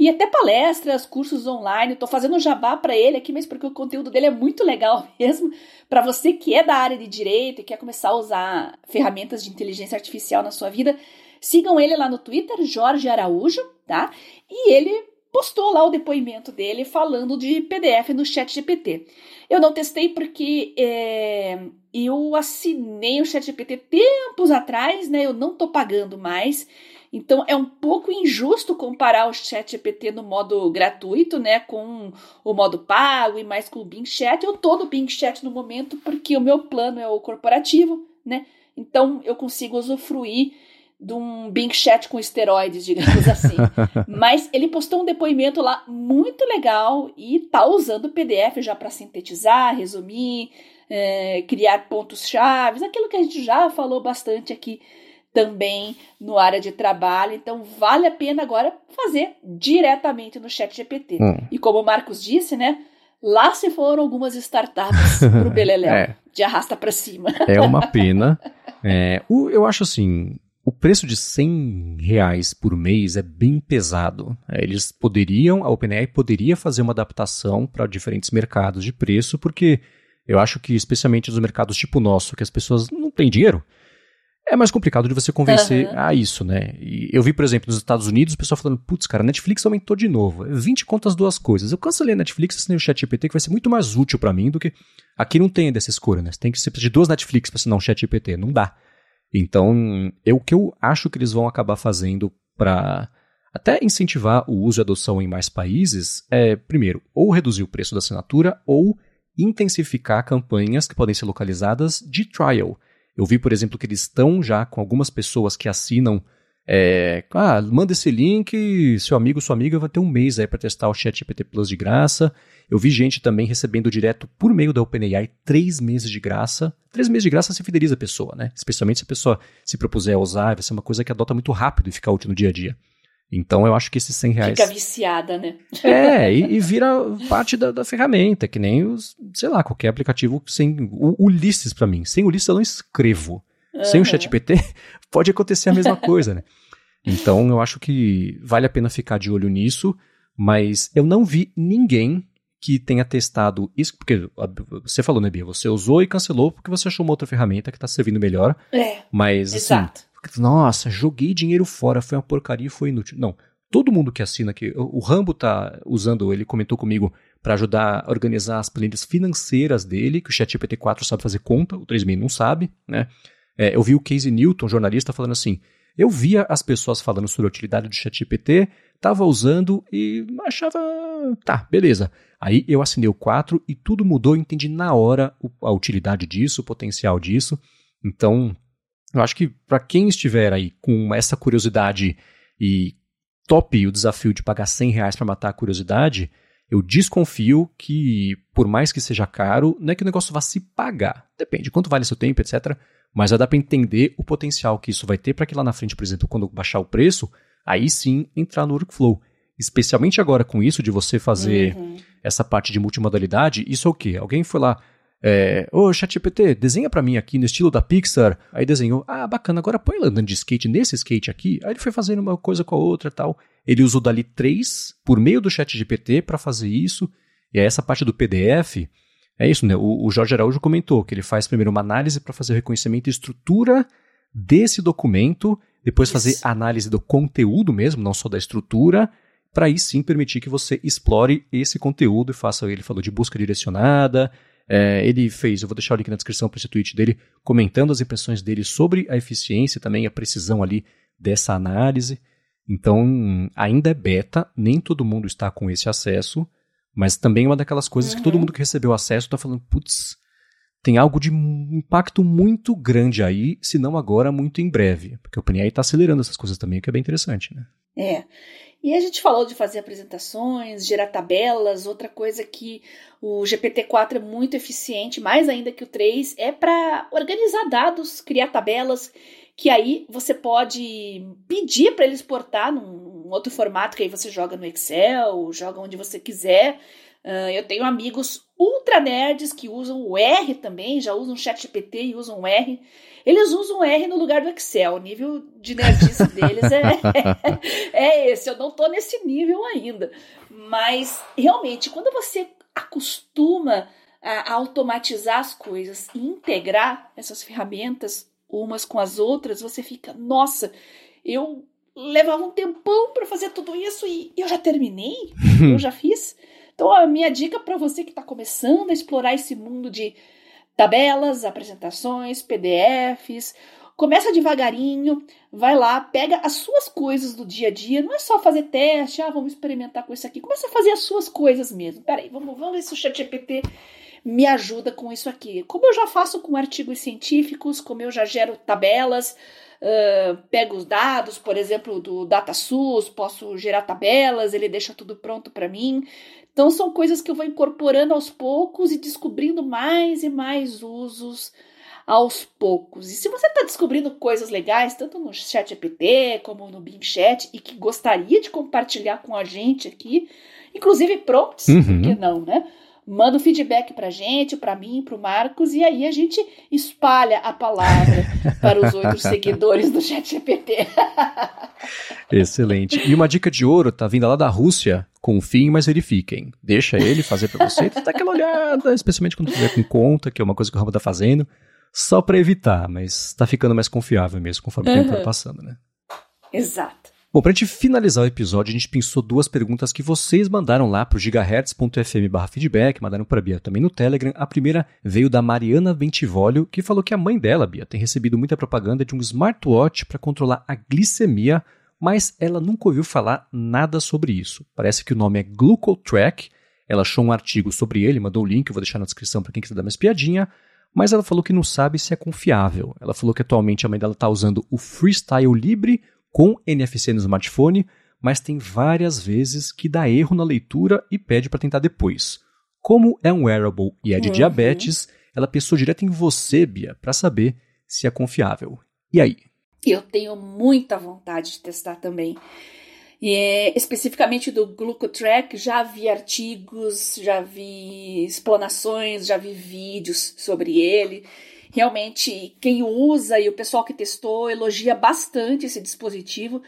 e até palestras, cursos online. Estou fazendo jabá para ele aqui, mas porque o conteúdo dele é muito legal *laughs* mesmo. Para você que é da área de direito e quer começar a usar ferramentas de inteligência artificial na sua vida, sigam ele lá no Twitter, Jorge Araújo, tá? E ele postou lá o depoimento dele falando de PDF no chat GPT. Eu não testei porque é, eu assinei o chat GPT tempos atrás, né? Eu não tô pagando mais. Então é um pouco injusto comparar o chat GPT no modo gratuito, né, com o modo pago e mais com o Bing Chat. Eu tô no Bing Chat no momento porque o meu plano é o corporativo, né? Então eu consigo usufruir de um Bing Chat com esteroides, digamos assim. *laughs* Mas ele postou um depoimento lá muito legal e tá usando o PDF já para sintetizar, resumir, é, criar pontos-chave, aquilo que a gente já falou bastante aqui também no área de trabalho. Então vale a pena agora fazer diretamente no Chat GPT. Hum. E como o Marcos disse, né? Lá se foram algumas startups *laughs* pro Beleléu, é. de arrasta para cima. É uma pena. É, eu acho assim, o preço de 100 reais por mês é bem pesado. É, eles poderiam, a OpenAI poderia fazer uma adaptação para diferentes mercados de preço, porque eu acho que, especialmente nos mercados tipo o nosso, que as pessoas não têm dinheiro, é mais complicado de você convencer uhum. a isso, né? E eu vi, por exemplo, nos Estados Unidos, o pessoal falando, putz, cara, a Netflix aumentou de novo. 20 contas duas coisas. Eu cancelei a Netflix, assinei o ChatGPT, que vai ser muito mais útil para mim do que... Aqui não tem dessa escolha, né? Você tem que ser de duas Netflix para assinar um ChatGPT. Não dá. Então, eu, o que eu acho que eles vão acabar fazendo para até incentivar o uso e adoção em mais países é, primeiro, ou reduzir o preço da assinatura ou intensificar campanhas que podem ser localizadas de trial. Eu vi, por exemplo, que eles estão já com algumas pessoas que assinam é, ah, manda esse link, seu amigo, sua amiga vai ter um mês aí para testar o ChatGPT Plus de graça. Eu vi gente também recebendo direto por meio da OpenAI três meses de graça. Três meses de graça se fideliza a pessoa, né? Especialmente se a pessoa se propuser a usar, vai ser uma coisa que adota muito rápido e fica útil no dia a dia. Então eu acho que esses 100 reais. Fica viciada, né? É, e, e vira parte da, da, ferramenta, que nem os, sei lá, qualquer aplicativo sem. O Ulisses para mim. Sem Ulisses eu não escrevo. Uhum. Sem o ChatGPT *laughs* pode acontecer a mesma coisa, né? Então eu acho que vale a pena ficar de olho nisso, mas eu não vi ninguém que tenha testado isso, porque você falou, né, Bia? Você usou e cancelou porque você achou uma outra ferramenta que está servindo melhor. É. Mas, assim, exato. assim, nossa, joguei dinheiro fora, foi uma porcaria e foi inútil. Não. Todo mundo que assina aqui, o Rambo tá usando, ele comentou comigo para ajudar a organizar as planilhas financeiras dele, que o ChatGPT 4 sabe fazer conta, o 3000 não sabe, né? É, eu vi o Casey Newton, jornalista, falando assim: eu via as pessoas falando sobre a utilidade do ChatGPT, estava usando e achava, tá, beleza. Aí eu assinei o 4 e tudo mudou, eu entendi na hora a utilidade disso, o potencial disso. Então, eu acho que para quem estiver aí com essa curiosidade e top o desafio de pagar 100 reais para matar a curiosidade, eu desconfio que, por mais que seja caro, não é que o negócio vá se pagar. Depende, quanto vale seu tempo, etc. Mas já dá para entender o potencial que isso vai ter para que lá na frente, por exemplo, quando baixar o preço, aí sim entrar no workflow. Especialmente agora com isso de você fazer uhum. essa parte de multimodalidade, isso é o quê? Alguém foi lá, é, ô ChatGPT, desenha para mim aqui no estilo da Pixar. Aí desenhou, ah, bacana, agora põe ele andando de skate nesse skate aqui. Aí ele foi fazendo uma coisa com a outra e tal. Ele usou dali 3 por meio do ChatGPT para fazer isso. E aí essa parte do PDF, é isso, né? O, o Jorge Araújo comentou que ele faz primeiro uma análise para fazer o reconhecimento e estrutura desse documento, depois isso. fazer análise do conteúdo mesmo, não só da estrutura, para aí sim permitir que você explore esse conteúdo e faça, ele falou de busca direcionada, É, ele fez, eu vou deixar o link na descrição para esse tweet dele, comentando as impressões dele sobre a eficiência e também a precisão ali dessa análise. Então, ainda é beta, nem todo mundo está com esse acesso, mas também é uma daquelas coisas uhum. que todo mundo que recebeu acesso está falando, putz, tem algo de impacto muito grande aí, se não agora, muito em breve. Porque o OpenAI está acelerando essas coisas também, o que é bem interessante, né? É. E a gente falou de fazer apresentações, gerar tabelas, outra coisa que o GPT-4 é muito eficiente, mais ainda que o 3, é para organizar dados, criar tabelas, que aí você pode pedir para ele exportar num outro formato que aí você joga no Excel, joga onde você quiser. Uh, eu tenho amigos ultra nerds que usam o R também, já usam o ChatGPT e usam o R. Eles usam o R no lugar do Excel. O nível de nerdice *laughs* deles é, é, é esse. Eu não tô nesse nível ainda. Mas, realmente, quando você acostuma a automatizar as coisas e integrar essas ferramentas umas com as outras, você fica, nossa, eu levava um tempão para fazer tudo isso e eu já terminei, *laughs* eu já fiz. Então, a minha dica para você que está começando a explorar esse mundo de tabelas, apresentações, PDFs, começa devagarinho, vai lá, pega as suas coisas do dia a dia, não é só fazer teste, ah, vamos experimentar com isso aqui, começa a fazer as suas coisas mesmo. Peraí, vamos, vamos ver se o ChatGPT me ajuda com isso aqui. Como eu já faço com artigos científicos, como eu já gero tabelas, uh, pego os dados, por exemplo, do DataSUS, posso gerar tabelas, ele deixa tudo pronto para mim. Então, são coisas que eu vou incorporando aos poucos e descobrindo mais e mais usos aos poucos. E se você está descobrindo coisas legais, tanto no ChatGPT como no Bing Chat, e que gostaria de compartilhar com a gente aqui, inclusive prompts, uhum. por que não, né? Manda um feedback pra gente, pra mim, pro Marcos, e aí a gente espalha a palavra *laughs* para os outros seguidores do ChatGPT. Excelente. E uma dica de ouro tá vindo lá da Rússia. Confiem, mas verifiquem. Deixa ele fazer para você, dá aquela olhada, especialmente quando tiver com conta, que é uma coisa que o Rambo tá fazendo, só para evitar, mas tá ficando mais confiável mesmo conforme o tempo vai passando, né? Exato. Bom, para a gente finalizar o episódio, a gente pensou duas perguntas que vocês mandaram lá para o gigahertz.fm feedback, mandaram para a Bia também no Telegram. A primeira veio da Mariana Ventivolio, que falou que a mãe dela, Bia, tem recebido muita propaganda de um smartwatch para controlar a glicemia, mas ela nunca ouviu falar nada sobre isso. Parece que o nome é GlucoTrack. Ela achou um artigo sobre ele, mandou o link, eu vou deixar na descrição para quem quiser dar uma espiadinha. Mas ela falou que não sabe se é confiável. Ela falou que atualmente a mãe dela está usando o Freestyle Libre com NFC no smartphone, mas tem várias vezes que dá erro na leitura e pede para tentar depois. Como é um wearable e é de uhum. diabetes, ela pensou direto em você, Bia, para saber se é confiável. E aí? Eu tenho muita vontade de testar também. E, é, especificamente do GlucoTrack, já vi artigos, já vi explanações, já vi vídeos sobre ele realmente quem usa e o pessoal que testou elogia bastante esse dispositivo.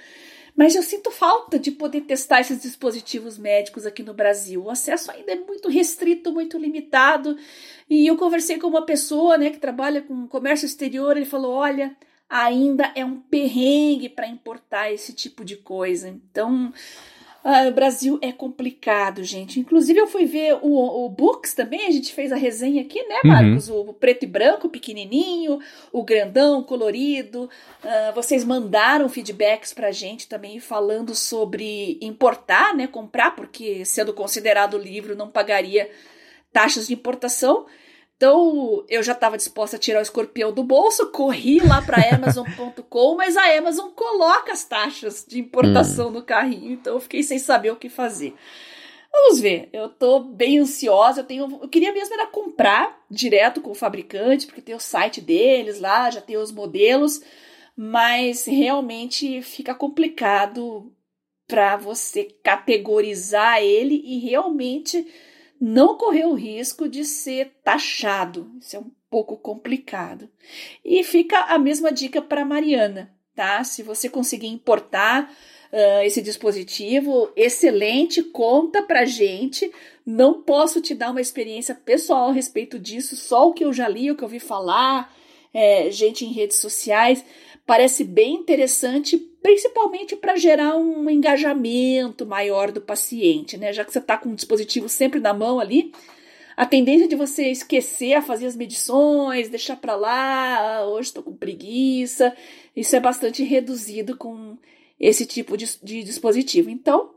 Mas eu sinto falta de poder testar esses dispositivos médicos aqui no Brasil. O acesso ainda é muito restrito, muito limitado. E eu conversei com uma pessoa né, que trabalha com comércio exterior. Ele falou: olha, ainda é um perrengue para importar esse tipo de coisa. Então, ah, o Brasil é complicado, gente. Inclusive, eu fui ver o, o Books também, a gente fez a resenha aqui, né, uhum. Marcos? Uhum. O preto e branco, pequenininho, o grandão, colorido. Uh, vocês mandaram feedbacks pra gente também falando sobre importar, né, comprar, porque sendo considerado livro não pagaria taxas de importação. Então eu já estava disposta a tirar o escorpião do bolso, corri lá para *laughs* Amazon.com, mas a Amazon coloca as taxas de importação hum. no carrinho, então eu fiquei sem saber o que fazer. Vamos ver, eu tô bem ansiosa, eu tenho, eu queria mesmo era comprar direto com o fabricante, porque tem o site deles lá, já tem os modelos, mas realmente fica complicado para você categorizar ele e realmente não correr o risco de ser taxado. Isso é um pouco complicado. E fica a mesma dica para Mariana, tá? Se você conseguir importar uh, esse dispositivo, excelente, conta pra gente. Não posso te dar uma experiência pessoal a respeito disso, só o que eu já li, o que eu ouvi falar, é, gente em redes sociais. Parece bem interessante, principalmente para gerar um engajamento maior do paciente, né? Já que você está com o dispositivo sempre na mão ali, a tendência de você esquecer a fazer as medições, deixar para lá, ah, hoje estou com preguiça, isso é bastante reduzido com esse tipo de, de dispositivo. Então,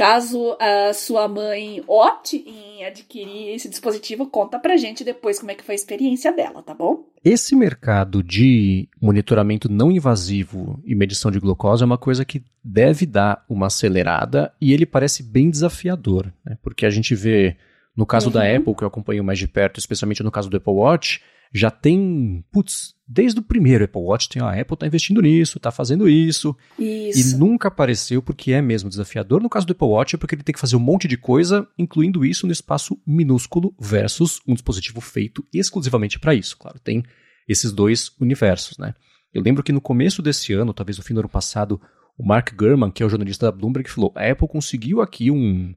Caso a sua mãe opte em adquirir esse dispositivo, conta pra gente depois como é que foi a experiência dela, tá bom? Esse mercado de monitoramento não invasivo e medição de glucose é uma coisa que deve dar uma acelerada e ele parece bem desafiador, né? porque a gente vê no caso uhum. da Apple, que eu acompanho mais de perto, especialmente no caso do Apple Watch, já tem, putz, desde o primeiro Apple Watch tem, a Apple está investindo nisso, está fazendo isso. Isso. E nunca apareceu porque é mesmo desafiador. No caso do Apple Watch é porque ele tem que fazer um monte de coisa, incluindo isso no espaço minúsculo versus um dispositivo feito exclusivamente para isso. Claro, tem esses dois universos, né? Eu lembro que no começo desse ano, talvez no fim do ano passado, o Mark Gurman, que é o jornalista da Bloomberg, falou: a Apple conseguiu aqui um,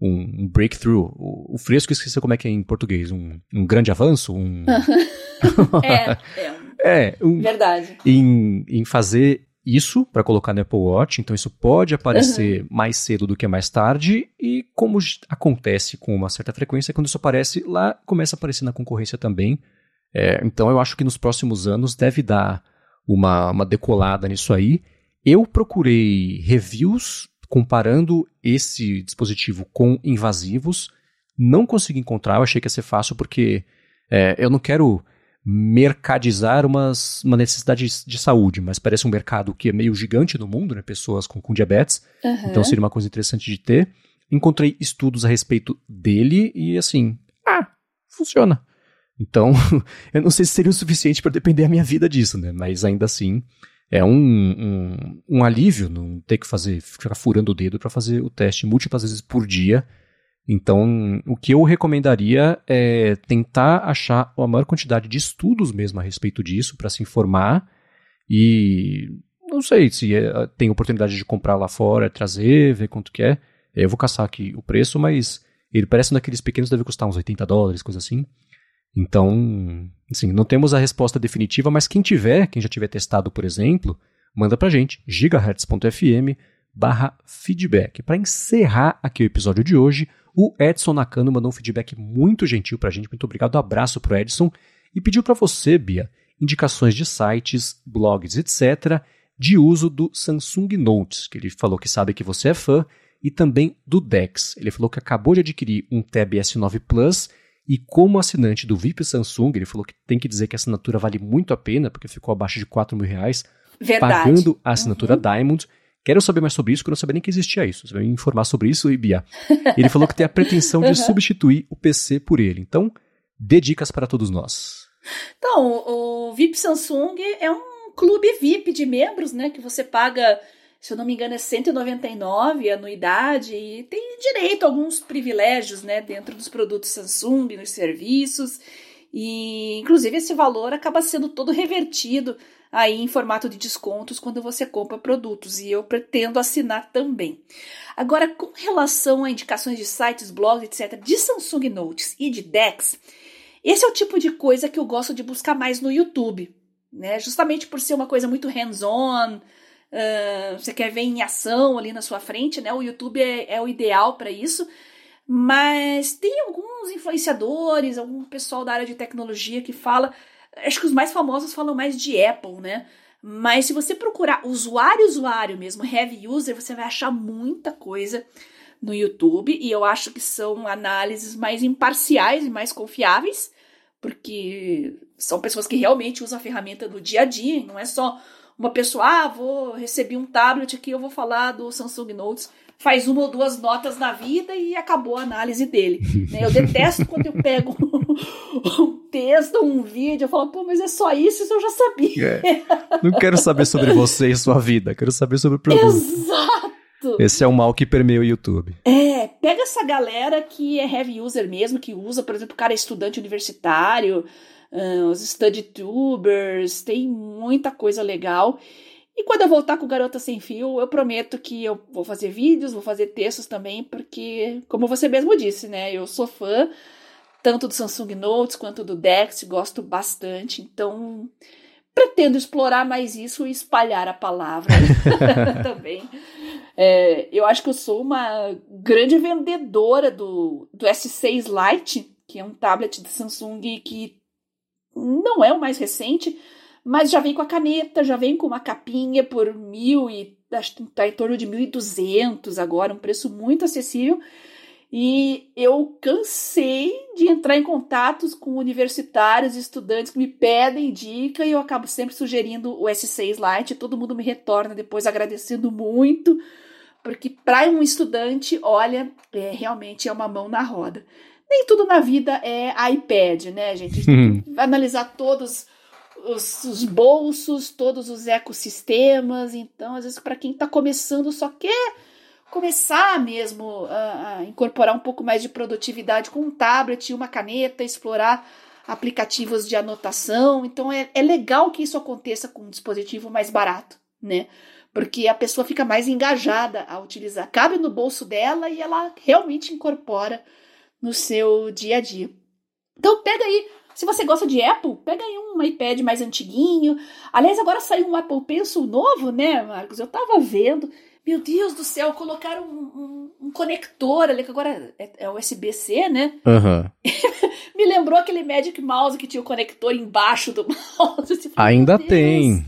um, um breakthrough. O, o, fresco, esqueci como é que é em português. Um, um grande avanço? Um... *laughs* é, é. *laughs* é um, Verdade. Em, em fazer isso para colocar no Apple Watch, então isso pode aparecer uhum. mais cedo do que mais tarde, e como acontece com uma certa frequência, quando isso aparece, lá começa a aparecer na concorrência também. É, então eu acho que nos próximos anos deve dar uma, uma decolada nisso aí. Eu procurei reviews comparando esse dispositivo com invasivos. Não consegui encontrar, eu achei que ia ser fácil porque é, eu não quero mercadizar umas, uma necessidade de saúde, mas parece um mercado que é meio gigante no mundo, né? Pessoas com, com diabetes. Uhum. Então seria uma coisa interessante de ter. Encontrei estudos a respeito dele e assim, ah, funciona. Então, *laughs* eu não sei se seria o suficiente para depender a minha vida disso, né? Mas ainda assim, é um, um, um alívio não ter que fazer, ficar furando o dedo para fazer o teste múltiplas vezes por dia. Então, o que eu recomendaria é tentar achar a maior quantidade de estudos mesmo a respeito disso para se informar e não sei se é, tem oportunidade de comprar lá fora, trazer, ver quanto que é. Eu vou caçar aqui o preço, mas ele parece naqueles pequenos deve custar uns 80 dólares, coisa assim. Então, assim, não temos a resposta definitiva, mas quem tiver, quem já tiver testado, por exemplo, manda pra gente, gigahertz.fm barra feedback. Para encerrar aqui o episódio de hoje, o Edson Nakano mandou um feedback muito gentil pra gente, muito obrigado, um abraço pro Edson, e pediu para você, Bia, indicações de sites, blogs, etc., de uso do Samsung Notes, que ele falou que sabe que você é fã, e também do DeX. Ele falou que acabou de adquirir um Tab S9 Plus e como assinante do VIP Samsung, ele falou que tem que dizer que a assinatura vale muito a pena, porque ficou abaixo de 4 mil reais, Verdade. pagando a assinatura uhum. Diamond. Quero saber mais sobre isso, porque eu não sabia nem que existia isso. Você vai me informar sobre isso, Ibia. *laughs* Ele falou que tem a pretensão de uhum. substituir o PC por ele. Então, dê dicas para todos nós. Então, o VIP Samsung é um clube VIP de membros, né? Que você paga se eu não me engano, é 199 a anuidade e tem direito a alguns privilégios né, dentro dos produtos Samsung, nos serviços. E, inclusive, esse valor acaba sendo todo revertido aí em formato de descontos quando você compra produtos. E eu pretendo assinar também. Agora, com relação a indicações de sites, blogs, etc., de Samsung Notes e de DeX, esse é o tipo de coisa que eu gosto de buscar mais no YouTube. Né? Justamente por ser uma coisa muito hands-on, uh, você quer ver em ação ali na sua frente, né? O YouTube é, é o ideal para isso. Mas tem alguns influenciadores, algum pessoal da área de tecnologia que fala. Acho que os mais famosos falam mais de Apple, né? Mas se você procurar usuário, usuário mesmo, heavy user, você vai achar muita coisa no YouTube. E eu acho que são análises mais imparciais e mais confiáveis, porque são pessoas que realmente usam a ferramenta no dia a dia, não é só uma pessoa, ah, vou receber um tablet aqui, eu vou falar do Samsung Notes, faz uma ou duas notas na vida e acabou a análise dele. né? Eu detesto quando eu pego *laughs* um texto, um vídeo, eu falo, pô, mas é só isso, isso eu já sabia. É. Não quero saber sobre você e sua vida, quero saber sobre o produto. Exato! Esse é o mal que permeia o YouTube. É, pega essa galera que é heavy user mesmo, que usa, por exemplo, o cara é estudante universitário, uh, os study tubers, tem muita coisa legal. E quando eu voltar com Garota Sem Fio, eu prometo que eu vou fazer vídeos, vou fazer textos também, porque, como você mesmo disse, né, eu sou fã tanto do Samsung Notes quanto do Dex, gosto bastante, então pretendo explorar mais isso e espalhar a palavra *laughs* também. É, eu acho que eu sou uma grande vendedora do, do S6 Lite, que é um tablet da Samsung que não é o mais recente, mas já vem com a caneta, já vem com uma capinha por mil e acho que tá em torno de 1.200 agora, um preço muito acessível. E eu cansei de entrar em contatos com universitários e estudantes que me pedem dica e eu acabo sempre sugerindo o S6 Lite. Todo mundo me retorna depois agradecendo muito, porque para um estudante, olha, é, realmente é uma mão na roda. Nem tudo na vida é iPad, né, gente? A gente tem *laughs* que analisar todos os, os, bolsos, todos os ecossistemas. Então, às vezes, para quem está começando, só quer começar mesmo a, a, incorporar um pouco mais de produtividade com um tablet e uma caneta, explorar aplicativos de anotação. Então, é, é legal que isso aconteça com um dispositivo mais barato, né? Porque a pessoa fica mais engajada a utilizar. Cabe no bolso dela e ela realmente incorpora no seu dia a dia. Então, pega aí se você gosta de Apple, pega aí um iPad mais antiguinho. Aliás, agora saiu um Apple Pencil novo, né, Marcos? Eu tava vendo. Meu Deus do céu, colocaram um, um, um conector ali, que agora é, é USB-C, né? Uhum. *laughs* Me lembrou aquele Magic Mouse que tinha o conector embaixo do *laughs* mouse. Ainda tem.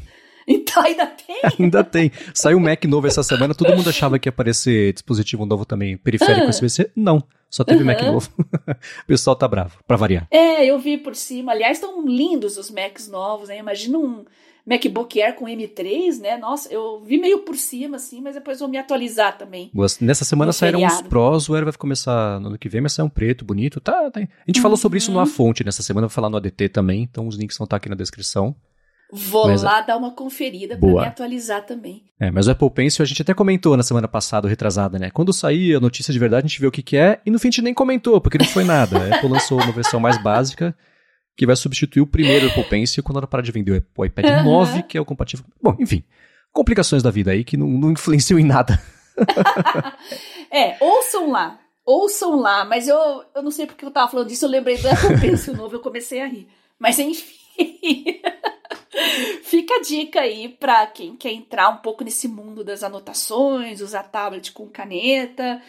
Então ainda tem? *laughs* ainda tem. Saiu um Mac novo essa semana, todo mundo achava que ia aparecer dispositivo novo também, periférico ah. USB-C. Não. Só teve uhum. Mac novo. *laughs* o pessoal tá bravo, pra variar. É, eu vi por cima. Aliás, estão lindos os Macs novos, né? Imagina um MacBook Air com M3, né? Nossa, eu vi meio por cima, assim, mas depois vou me atualizar também. Nessa semana saíram uns Pros, o Air vai começar no ano que vem, mas sai um preto, bonito. Tá, tá. A gente uhum. falou sobre isso numa fonte nessa semana, vou falar no ADT também, então os links vão estar aqui na descrição. Vou mas, lá dar uma conferida para me atualizar também. É, mas o Apple Pencil a gente até comentou na semana passada, retrasada, né? Quando sair a notícia de verdade, a gente vê o que, que é, e no fim a gente nem comentou, porque não foi nada. A Apple lançou uma versão mais básica, que vai substituir o primeiro Apple Pencil quando ela parar de vender o iPad uhum. 9, que é o compatível. Bom, enfim, complicações da vida aí que não, não influenciam em nada. *laughs* é, ouçam lá. Ouçam lá, mas eu, eu não sei porque eu tava falando disso, eu lembrei do Apple Pencil novo, eu comecei a rir. Mas enfim. *laughs* Fica a dica aí para quem quer entrar um pouco nesse mundo das anotações, usar tablet com caneta.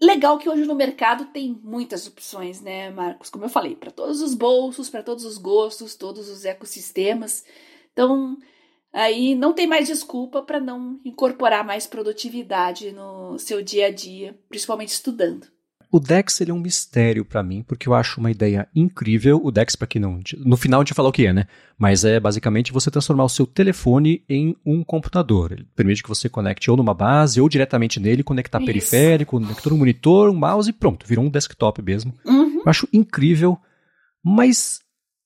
Legal que hoje no mercado tem muitas opções, né, Marcos? Como eu falei, para todos os bolsos, para todos os gostos, todos os ecossistemas. Então, aí não tem mais desculpa para não incorporar mais produtividade no seu dia a dia, principalmente estudando. O Dex ele é um mistério para mim, porque eu acho uma ideia incrível. O Dex, para quem não. No final a gente fala o que é, né? Mas é basicamente você transformar o seu telefone em um computador. Ele permite que você conecte ou numa base ou diretamente nele, conectar Isso. periférico, conector, um monitor, um mouse e pronto, virou um desktop mesmo. Uhum. Eu acho incrível, mas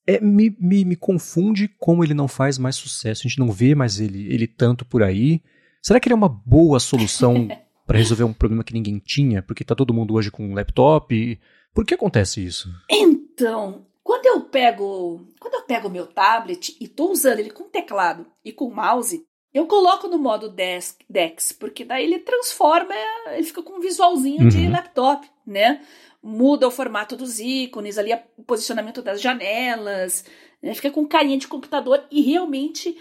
é, me, me, me confunde como ele não faz mais sucesso. A gente não vê mais ele, ele tanto por aí. Será que ele é uma boa solução *laughs* para resolver um problema que ninguém tinha, porque tá todo mundo hoje com um laptop. E... Por que acontece isso? Então, quando eu pego, quando eu pego meu tablet e tô usando ele com teclado e com mouse, eu coloco no modo desk, Dex, porque daí ele transforma, ele fica com um visualzinho uhum. de laptop, né? Muda o formato dos ícones, ali o posicionamento das janelas, né? fica com carinha de computador e realmente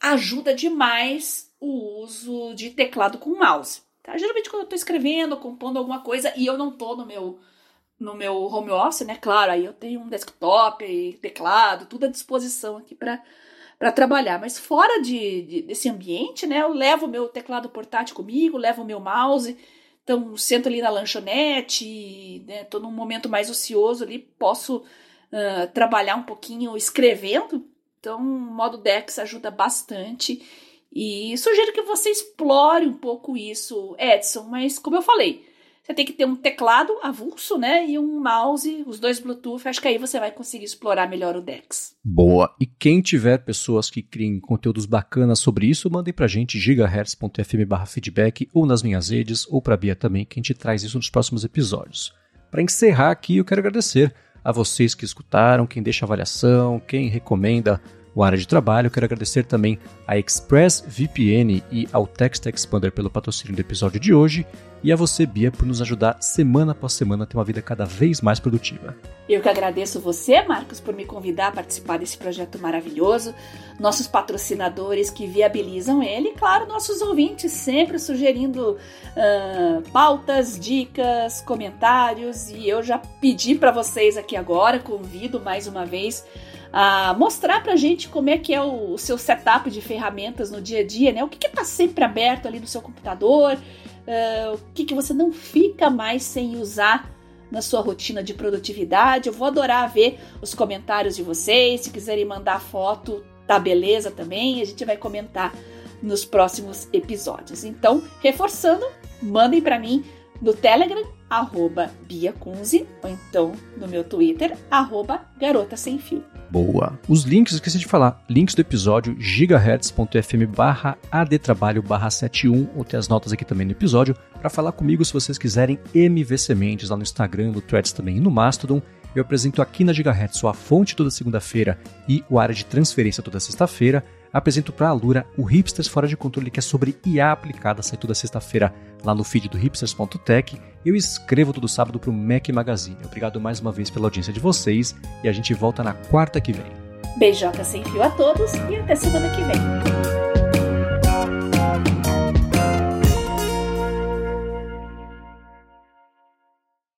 ajuda demais o uso de teclado com mouse. Tá? Geralmente quando eu tô escrevendo, compondo alguma coisa e eu não tô no meu no meu home office, né? Claro, aí eu tenho um desktop, teclado, tudo à disposição aqui para para trabalhar. Mas fora de, de, desse ambiente, né? Eu levo o meu teclado portátil comigo, levo o meu mouse. Então, sento ali na lanchonete, né? Tô num momento mais ocioso ali, posso uh, trabalhar um pouquinho escrevendo. Então, o modo Dex ajuda bastante. E sugiro que você explore um pouco isso, Edson, mas como eu falei, você tem que ter um teclado avulso, né? E um mouse, os dois Bluetooth. Acho que aí você vai conseguir explorar melhor o Dex. Boa. E quem tiver pessoas que criem conteúdos bacanas sobre isso, mandem pra gente gigahertz.fm feedback ou nas minhas redes, ou pra Bia também, que a gente traz isso nos próximos episódios. Para encerrar aqui, eu quero agradecer a vocês que escutaram, quem deixa avaliação, quem recomenda o área de trabalho. Quero agradecer também a ExpressVPN e ao Text Expander pelo patrocínio do episódio de hoje e a você, Bia, por nos ajudar semana após semana a ter uma vida cada vez mais produtiva. Eu que agradeço você, Marcos, por me convidar a participar desse projeto maravilhoso, nossos patrocinadores que viabilizam ele, e, claro, nossos ouvintes sempre sugerindo uh, pautas, dicas, comentários, e eu já pedi para vocês aqui agora, convido mais uma vez a mostrar pra gente como é que é o, o seu setup de ferramentas no dia a dia, né? O que, que tá sempre aberto ali no seu computador, uh, o que, que você não fica mais sem usar na sua rotina de produtividade. Eu vou adorar ver os comentários de vocês. Se quiserem mandar foto, tá beleza também. A gente vai comentar nos próximos episódios. Então, reforçando, mandem para mim no Telegram, arroba Bia Kunze, ou então no meu Twitter, arroba Garota Sem Fio. Boa. Os links, esqueci de falar, links do episódio gigahertz.fm barra adtrabalho barra 71, ou tem as notas aqui também no episódio, para falar comigo se vocês quiserem MV Sementes lá no Instagram, no Threads também e no Mastodon. Eu apresento aqui na Gigahertz a fonte toda segunda-feira e o área de transferência toda sexta-feira apresento para a Lura o Hipsters Fora de Controle, que é sobre IA aplicada, sai toda sexta-feira lá no feed do hipsters.tech. Eu escrevo todo sábado para o Mac Magazine. Obrigado mais uma vez pela audiência de vocês e a gente volta na quarta que vem. Beijoca sem fio a todos e até semana que vem.